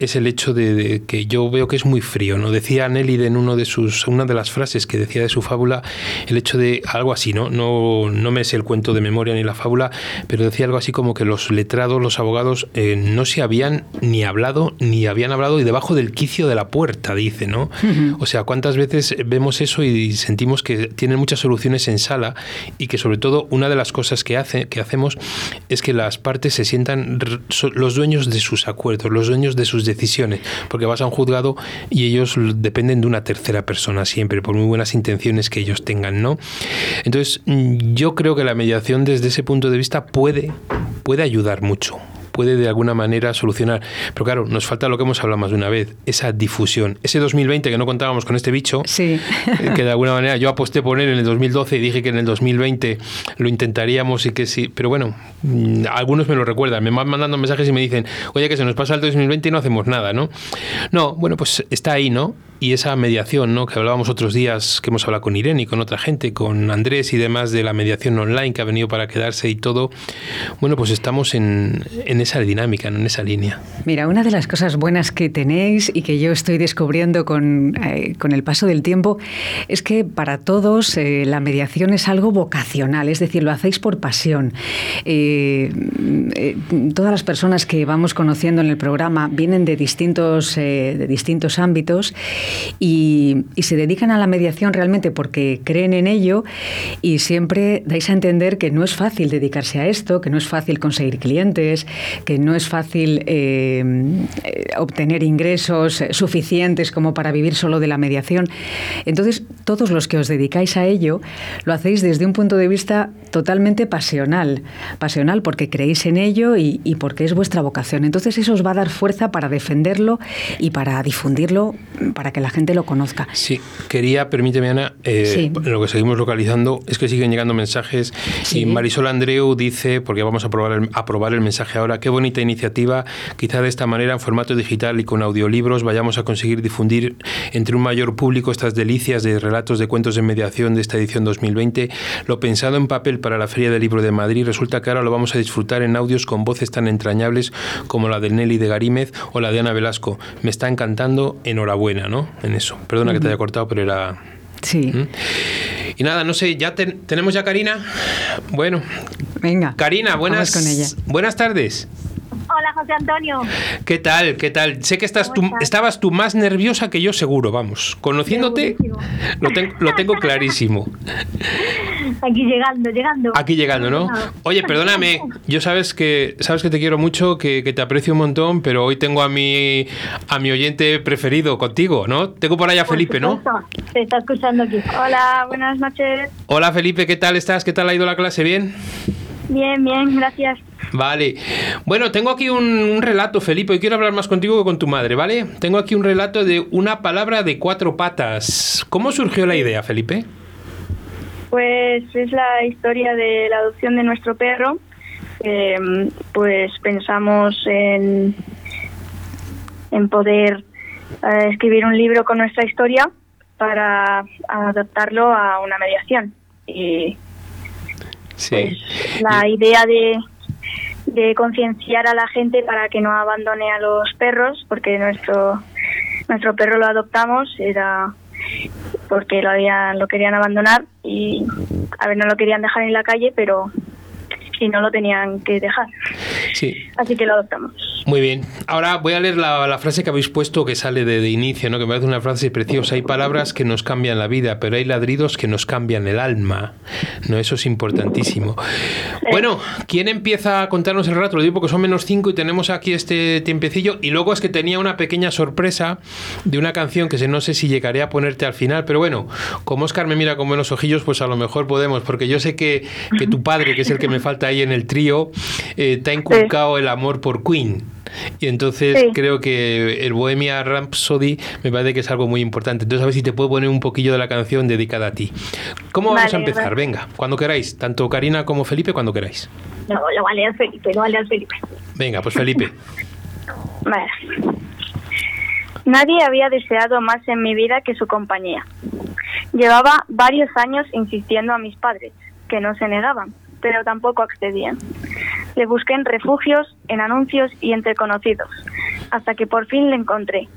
Speaker 2: es el hecho de, que yo veo que es muy frío, ¿no? Decía Nelly en uno de sus, una de las frases que decía de su fábula, el hecho de algo así, ¿no? No, no me sé el cuento de memoria ni la fábula, pero decía algo así como que los letrados, los abogados, eh, no se habían ni hablado, ni habían hablado y debajo del quicio de la puerta, dice, ¿no? O sea, ¿cuántas veces vemos eso y sentimos que tienen muchas soluciones en y que sobre todo una de las cosas que, hace, que hacemos es que las partes se sientan los dueños de sus acuerdos, los dueños de sus decisiones, porque vas a un juzgado y ellos dependen de una tercera persona siempre, por muy buenas intenciones que ellos tengan, ¿no? Entonces, mm, yo creo que la mediación desde ese punto de vista puede, puede ayudar mucho, puede de alguna manera solucionar. Pero claro, nos falta lo que hemos hablado más de una vez, esa difusión. Ese 2020 que no contábamos con este bicho,
Speaker 8: sí.
Speaker 2: Eh, que de alguna manera yo aposté por él en el 2012 y dije que en el 2020 lo intentaríamos y que sí. Pero bueno, mm, algunos me lo recuerdan, me van mandando mensajes y me dicen, oye, que se nos pasa el 2020 y no hacemos nada, ¿no? No, bueno, pues está ahí, ¿no? Y esa mediación, ¿no? que hablábamos otros días, que hemos hablado con Irene y con otra gente, con Andrés y demás de la mediación online que ha venido para quedarse y todo, bueno, pues estamos en, en esa dinámica, en esa línea.
Speaker 8: Mira, una de las cosas buenas que tenéis y que yo estoy descubriendo con, eh, con el paso del tiempo es que para todos eh, la mediación es algo vocacional, es decir, lo hacéis por pasión. Eh, todas las personas que vamos conociendo en el programa vienen de distintos, de distintos ámbitos y, se dedican a la mediación realmente porque creen en ello y siempre dais a entender que no es fácil dedicarse a esto, que no es fácil conseguir clientes, que no es fácil eh, obtener ingresos suficientes como para vivir solo de la mediación. Entonces, todos los que os dedicáis a ello lo hacéis desde un punto de vista totalmente pasional, pasional porque creéis en ello y, porque es vuestra vocación. Entonces, eso os va a dar fuerza para defenderlo y para difundirlo, para que la gente lo conozca.
Speaker 2: Sí, quería, permíteme Ana, eh, lo que seguimos localizando es que siguen llegando mensajes y Marisol Andreu dice, porque vamos a probar el, a probar el mensaje ahora, qué bonita iniciativa, quizá de esta manera en formato digital y con audiolibros vayamos a conseguir difundir entre un mayor público estas delicias de relatos de cuentos de mediación de esta edición 2020. Lo pensado en papel para la Feria del Libro de Madrid resulta que ahora lo vamos a disfrutar en audios con voces tan entrañables como la de Nelly de Garímez o la de Ana Velasco. Me está encantando, enhorabuena, ¿no? En eso. Perdona que te haya cortado, pero era
Speaker 8: Sí. ¿Mm?
Speaker 2: Y nada, no sé, ya tenemos ya Karina. Bueno.
Speaker 8: Venga.
Speaker 2: Karina, buenas, con ella. buenas tardes.
Speaker 9: Hola, José Antonio.
Speaker 2: ¿Qué tal? ¿Qué tal? Sé que estás tú, estabas tú más nerviosa que yo, seguro, vamos. Conociéndote, lo, lo tengo clarísimo.
Speaker 9: Aquí llegando, llegando.
Speaker 2: Aquí llegando, ¿no? Oye, perdóname, yo sabes que sabes que te quiero mucho, que, te aprecio un montón, pero hoy tengo a mi a mi oyente preferido contigo, ¿no? Tengo por allá a Felipe, ¿no?
Speaker 9: Te está escuchando aquí. Hola, buenas noches.
Speaker 2: Hola Felipe, ¿qué tal estás? ¿Qué tal ha ido la clase? ¿Bien?
Speaker 9: Bien, bien, gracias.
Speaker 2: Vale. Bueno, tengo aquí un, un, relato, Felipe, y quiero hablar más contigo que con tu madre, ¿vale? Tengo aquí un relato de una palabra de cuatro patas. ¿Cómo surgió la idea, Felipe?
Speaker 9: Pues es la historia de la adopción de nuestro perro. pues pensamos en, en poder eh, escribir un libro con nuestra historia para adaptarlo a una mediación. Y pues, la idea de, de concienciar a la gente para que no abandone a los perros, porque nuestro nuestro perro lo adoptamos, era porque lo habían lo querían abandonar y a ver no lo querían dejar en la calle pero y no lo tenían que dejar.
Speaker 2: Sí.
Speaker 9: Así que lo adoptamos.
Speaker 2: Muy bien. Ahora voy a leer la, frase que habéis puesto que sale de, inicio, ¿no? que me parece una frase preciosa. Hay palabras que nos cambian la vida, pero hay ladridos que nos cambian el alma. ¿no? Eso es importantísimo. Bueno, ¿quién empieza a contarnos el relato? Lo digo porque son menos cinco y tenemos aquí este tiempecillo. Y luego es que tenía una pequeña sorpresa de una canción que no sé si llegaré a ponerte al final, pero bueno, como Oscar me mira con buenos ojillos, pues a lo mejor podemos, porque yo sé que, que tu padre, que es el que me falta ahí en el trío, eh, te ha inculcado el amor por Queen. Y entonces creo que el Bohemia Rhapsody me parece que es algo muy importante. Entonces a ver si te puedo poner un poquillo de la canción dedicada a ti. ¿Cómo vamos a empezar? Venga, cuando queráis. Tanto Karina como Felipe, cuando queráis.
Speaker 9: No, lo vale al Felipe, lo vale al Felipe.
Speaker 2: Venga, pues Felipe. (laughs)
Speaker 9: vale. Nadie había deseado más en mi vida que su compañía. Llevaba varios años insistiendo a mis padres, que no se negaban pero tampoco accedían. Le busqué en refugios, en anuncios y entre conocidos, hasta que por fin le encontré,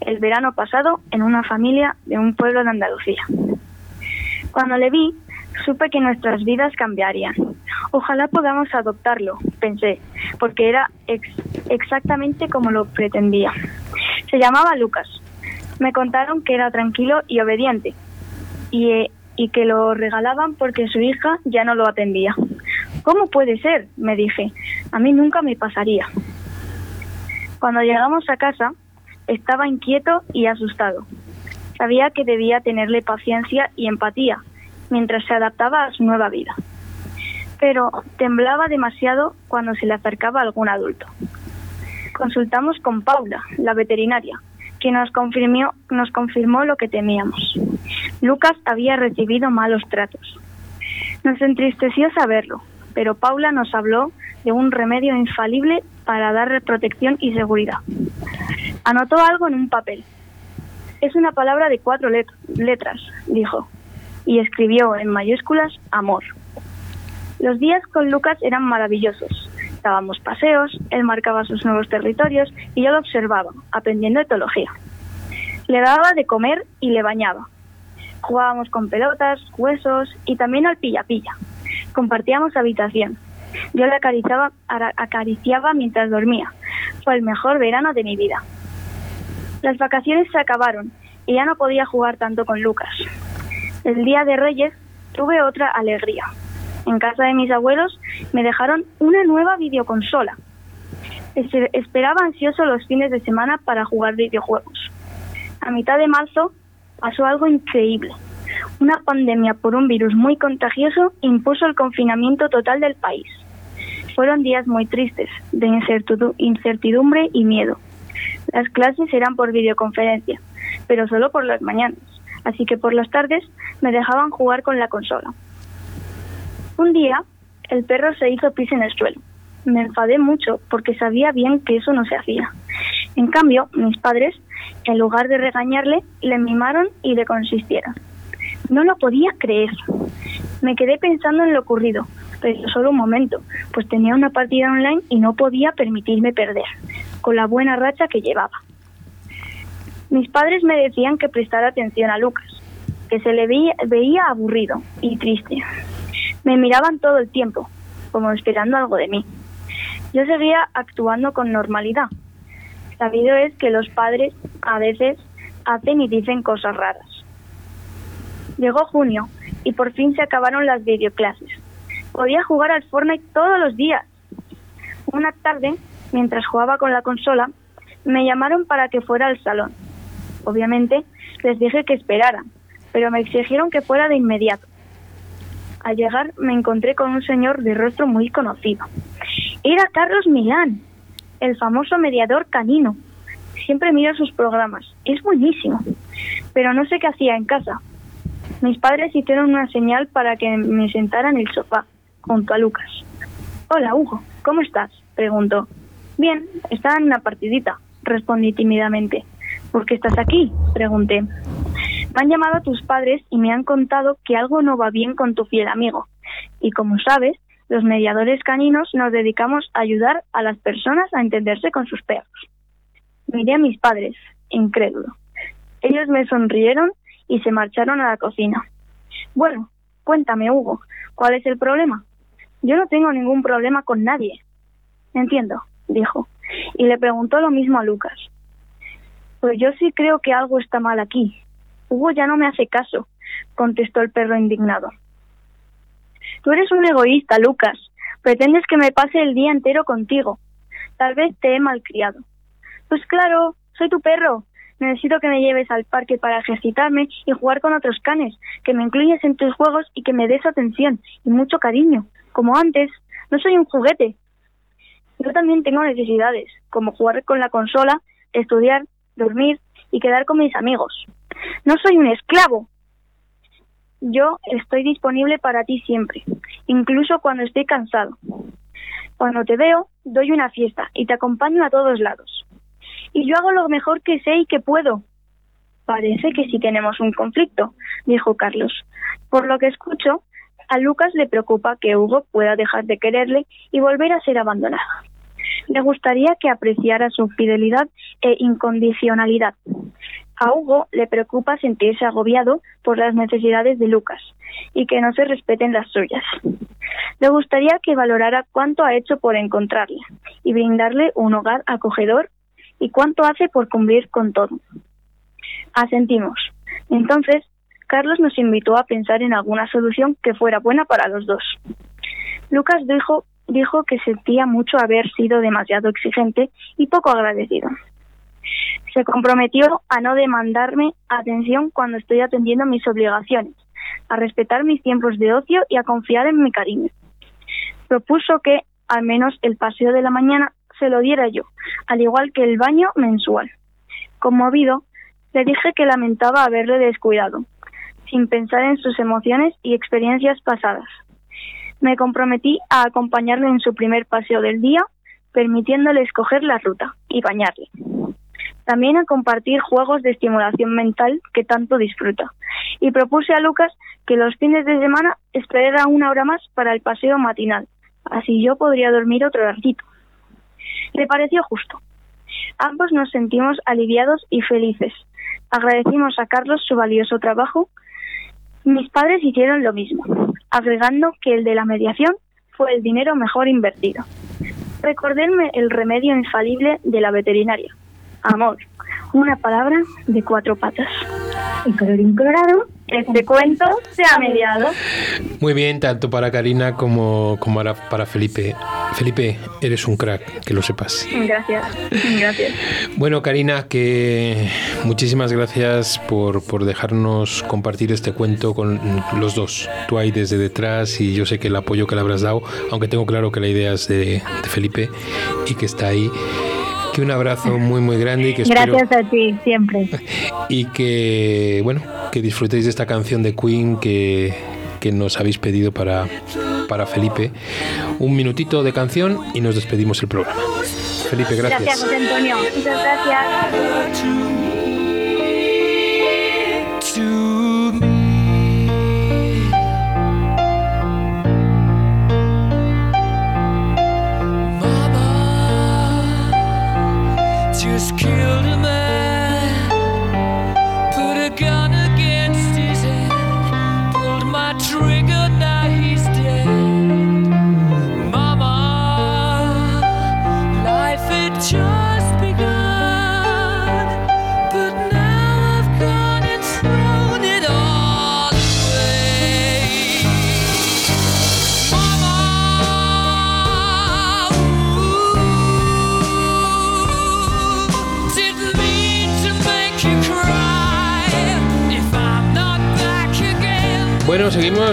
Speaker 9: el verano pasado, en una familia de un pueblo de Andalucía. Cuando le vi, supe que nuestras vidas cambiarían. Ojalá podamos adoptarlo, pensé, porque era exactamente como lo pretendía. Se llamaba Lucas. Me contaron que era tranquilo y obediente, y eh, y que lo regalaban porque su hija ya no lo atendía. ¿Cómo puede ser? me dije. A mí nunca me pasaría. Cuando llegamos a casa, estaba inquieto y asustado. Sabía que debía tenerle paciencia y empatía mientras se adaptaba a su nueva vida. Pero temblaba demasiado cuando se le acercaba algún adulto. Consultamos con Paula, la veterinaria, que nos confirmó, nos confirmó lo que temíamos. Lucas había recibido malos tratos. Nos entristeció saberlo, pero Paula nos habló de un remedio infalible para darle protección y seguridad. Anotó algo en un papel. Es una palabra de cuatro letras, dijo, y escribió en mayúsculas amor. Los días con Lucas eran maravillosos. Dábamos paseos, él marcaba sus nuevos territorios y yo lo observaba, aprendiendo etología. Le daba de comer y le bañaba. Jugábamos con pelotas, huesos y también al pilla-pilla. Compartíamos habitación. Yo le acariciaba, acariciaba mientras dormía. Fue el mejor verano de mi vida. Las vacaciones se acabaron y ya no podía jugar tanto con Lucas. El día de Reyes tuve otra alegría en casa de mis abuelos, me dejaron una nueva videoconsola. Esperaba ansioso los fines de semana para jugar videojuegos. A mitad de marzo pasó algo increíble. Una pandemia por un virus muy contagioso impuso el confinamiento total del país. Fueron días muy tristes, de incertidumbre y miedo. Las clases eran por videoconferencia, pero solo por las mañanas, así que por las tardes me dejaban jugar con la consola. Un día, el perro se hizo pis en el suelo. Me enfadé mucho porque sabía bien que eso no se hacía. En cambio, mis padres, en lugar de regañarle, le mimaron y le consistieron. No lo podía creer. Me quedé pensando en lo ocurrido, pero solo un momento, pues tenía una partida online y no podía permitirme perder, con la buena racha que llevaba. Mis padres me decían que prestara atención a Lucas, que se le veía, veía aburrido y triste. Me miraban todo el tiempo, como esperando algo de mí. Yo seguía actuando con normalidad. Sabido es que los padres a veces hacen y dicen cosas raras. Llegó junio y por fin se acabaron las videoclases. Podía jugar al Fortnite todos los días. Una tarde, mientras jugaba con la consola, me llamaron para que fuera al salón. Obviamente, les dije que esperaran, pero me exigieron que fuera de inmediato. Al llegar me encontré con un señor de rostro muy conocido. Era Carlos Milán, el famoso mediador canino. Siempre miro sus programas. Es buenísimo. Pero no sé qué hacía en casa. Mis padres hicieron una señal para que me sentara en el sofá, junto a Lucas. Hola, Hugo, ¿cómo estás? preguntó. Bien, estaba en una partidita, respondí tímidamente. ¿Por qué estás aquí? pregunté. Me han llamado a tus padres y me han contado que algo no va bien con tu fiel amigo. Y como sabes, los mediadores caninos nos dedicamos a ayudar a las personas a entenderse con sus perros. Miré a mis padres, incrédulo. Ellos me sonrieron y se marcharon a la cocina. Bueno, cuéntame, Hugo, ¿cuál es el problema? Yo no tengo ningún problema con nadie. Entiendo, dijo, y le preguntó lo mismo a Lucas. Pues yo sí creo que algo está mal aquí. Hugo ya no me hace caso, contestó el perro indignado. Tú eres un egoísta, Lucas. Pretendes que me pase el día entero contigo. Tal vez te he malcriado. Pues claro, soy tu perro. Necesito que me lleves al parque para ejercitarme y jugar con otros canes, que me incluyes en tus juegos y que me des atención y mucho cariño, como antes. No soy un juguete. Yo también tengo necesidades, como jugar con la consola, estudiar, dormir y quedar con mis amigos. No soy un esclavo. Yo estoy disponible para ti siempre, incluso cuando estoy cansado. Cuando te veo, doy una fiesta y te acompaño a todos lados y yo hago lo mejor que sé y que puedo. Parece que sí tenemos un conflicto, dijo Carlos. Por lo que escucho, a Lucas le preocupa que Hugo pueda dejar de quererle y volver a ser abandonado. Le gustaría que apreciara su fidelidad e incondicionalidad. A Hugo le preocupa sentirse agobiado por las necesidades de Lucas y que no se respeten las suyas. Le gustaría que valorara cuánto ha hecho por encontrarle y brindarle un hogar acogedor y cuánto hace por cumplir con todo. Asentimos. Entonces, Carlos nos invitó a pensar en alguna solución que fuera buena para los dos. Lucas dijo, dijo que sentía mucho haber sido demasiado exigente y poco agradecido. Se comprometió a no demandarme atención cuando estoy atendiendo mis obligaciones, a respetar mis tiempos de ocio y a confiar en mi cariño. Propuso que, al menos el paseo de la mañana, se lo diera yo, al igual que el baño mensual. Conmovido, le dije que lamentaba haberle descuidado, sin pensar en sus emociones y experiencias pasadas. Me comprometí a acompañarle en su primer paseo del día, permitiéndole escoger la ruta y bañarle. También a compartir juegos de estimulación mental que tanto disfruta. Y propuse a Lucas que los fines de semana esperara una hora más para el paseo matinal. Así yo podría dormir otro ratito. Le pareció justo. Ambos nos sentimos aliviados y felices. Agradecimos a Carlos su valioso trabajo. Mis padres hicieron lo mismo, agregando que el de la mediación fue el dinero mejor invertido. Recordéme el remedio infalible de la veterinaria. Amor, una palabra de cuatro patas. Y colorín colorado, este cuento se ha mediado.
Speaker 2: Muy bien, tanto para Karina como, como para Felipe. Felipe, eres un crack, que lo sepas.
Speaker 9: Gracias, gracias.
Speaker 2: Bueno, Karina, que muchísimas gracias por, por dejarnos compartir este cuento con los dos. Tú ahí desde detrás y yo sé que el apoyo que le habrás dado, aunque tengo claro que la idea es de, de Felipe y que está ahí un abrazo muy, muy grande. Y que
Speaker 9: Gracias a ti, siempre. (laughs)
Speaker 2: Y que, bueno, que disfrutéis de esta canción de Queen que, que nos habéis pedido para, para Felipe. Un minutito de canción y nos despedimos el programa. Felipe, gracias.
Speaker 9: Gracias, José Antonio. Muchas gracias.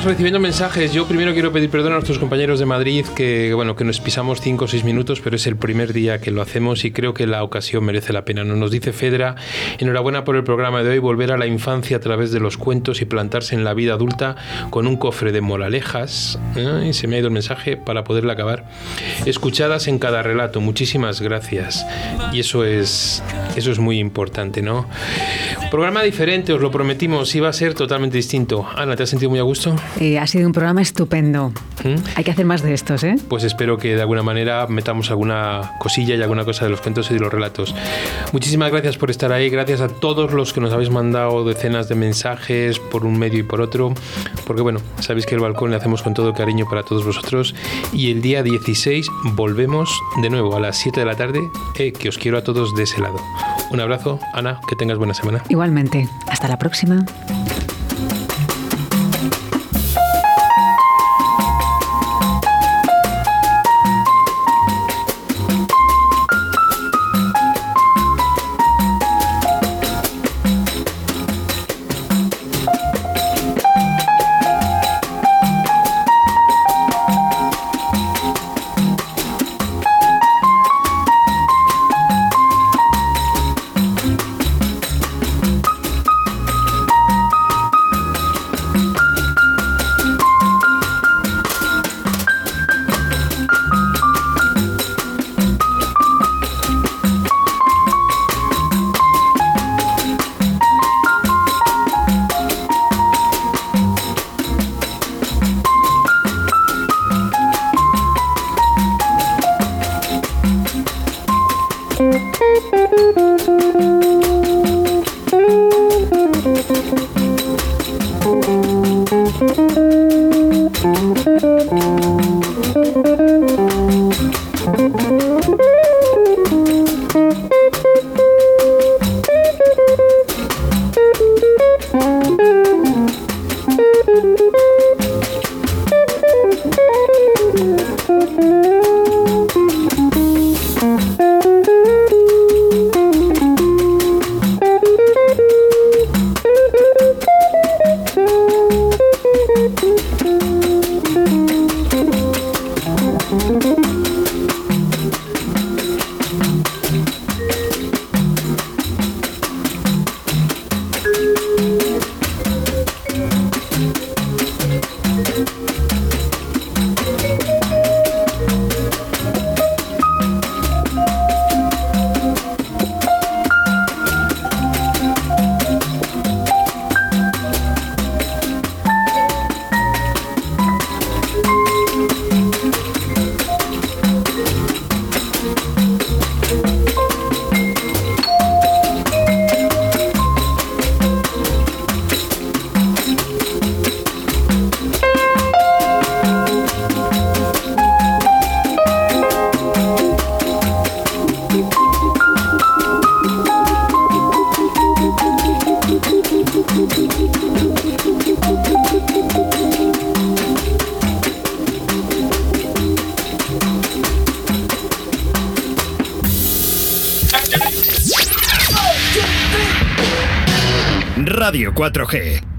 Speaker 2: Recibiendo mensajes. Yo primero quiero pedir perdón a nuestros compañeros de Madrid que, bueno, que nos pisamos 5 o 6 minutos, pero es el primer día que lo hacemos y creo que la ocasión merece la pena. Nos dice Fedra, enhorabuena por el programa de hoy, volver a la infancia a través de los cuentos y plantarse en la vida adulta con un cofre de moralejas. se me ha ido el mensaje para poderla acabar. Escuchadas en cada relato. Muchísimas gracias. Y eso es, eso es muy importante, ¿no? Programa diferente, os lo prometimos, iba a ser totalmente distinto. Ana, ¿te has sentido muy a gusto?
Speaker 8: Eh, ha sido un programa estupendo. ¿Mm? Hay que hacer más de estos, ¿eh?
Speaker 2: Pues espero que de alguna manera metamos alguna cosilla y alguna cosa de los cuentos y de los relatos. Muchísimas gracias por estar ahí, gracias a todos los que nos habéis mandado decenas de mensajes por un medio y por otro, porque bueno, sabéis que el balcón le hacemos con todo cariño para todos vosotros y el día 16 volvemos de nuevo a las 7 de la tarde, eh, que os quiero a todos de ese lado. Un abrazo, Ana, que tengas buena semana.
Speaker 8: Igualmente. Hasta la próxima.
Speaker 10: 4G.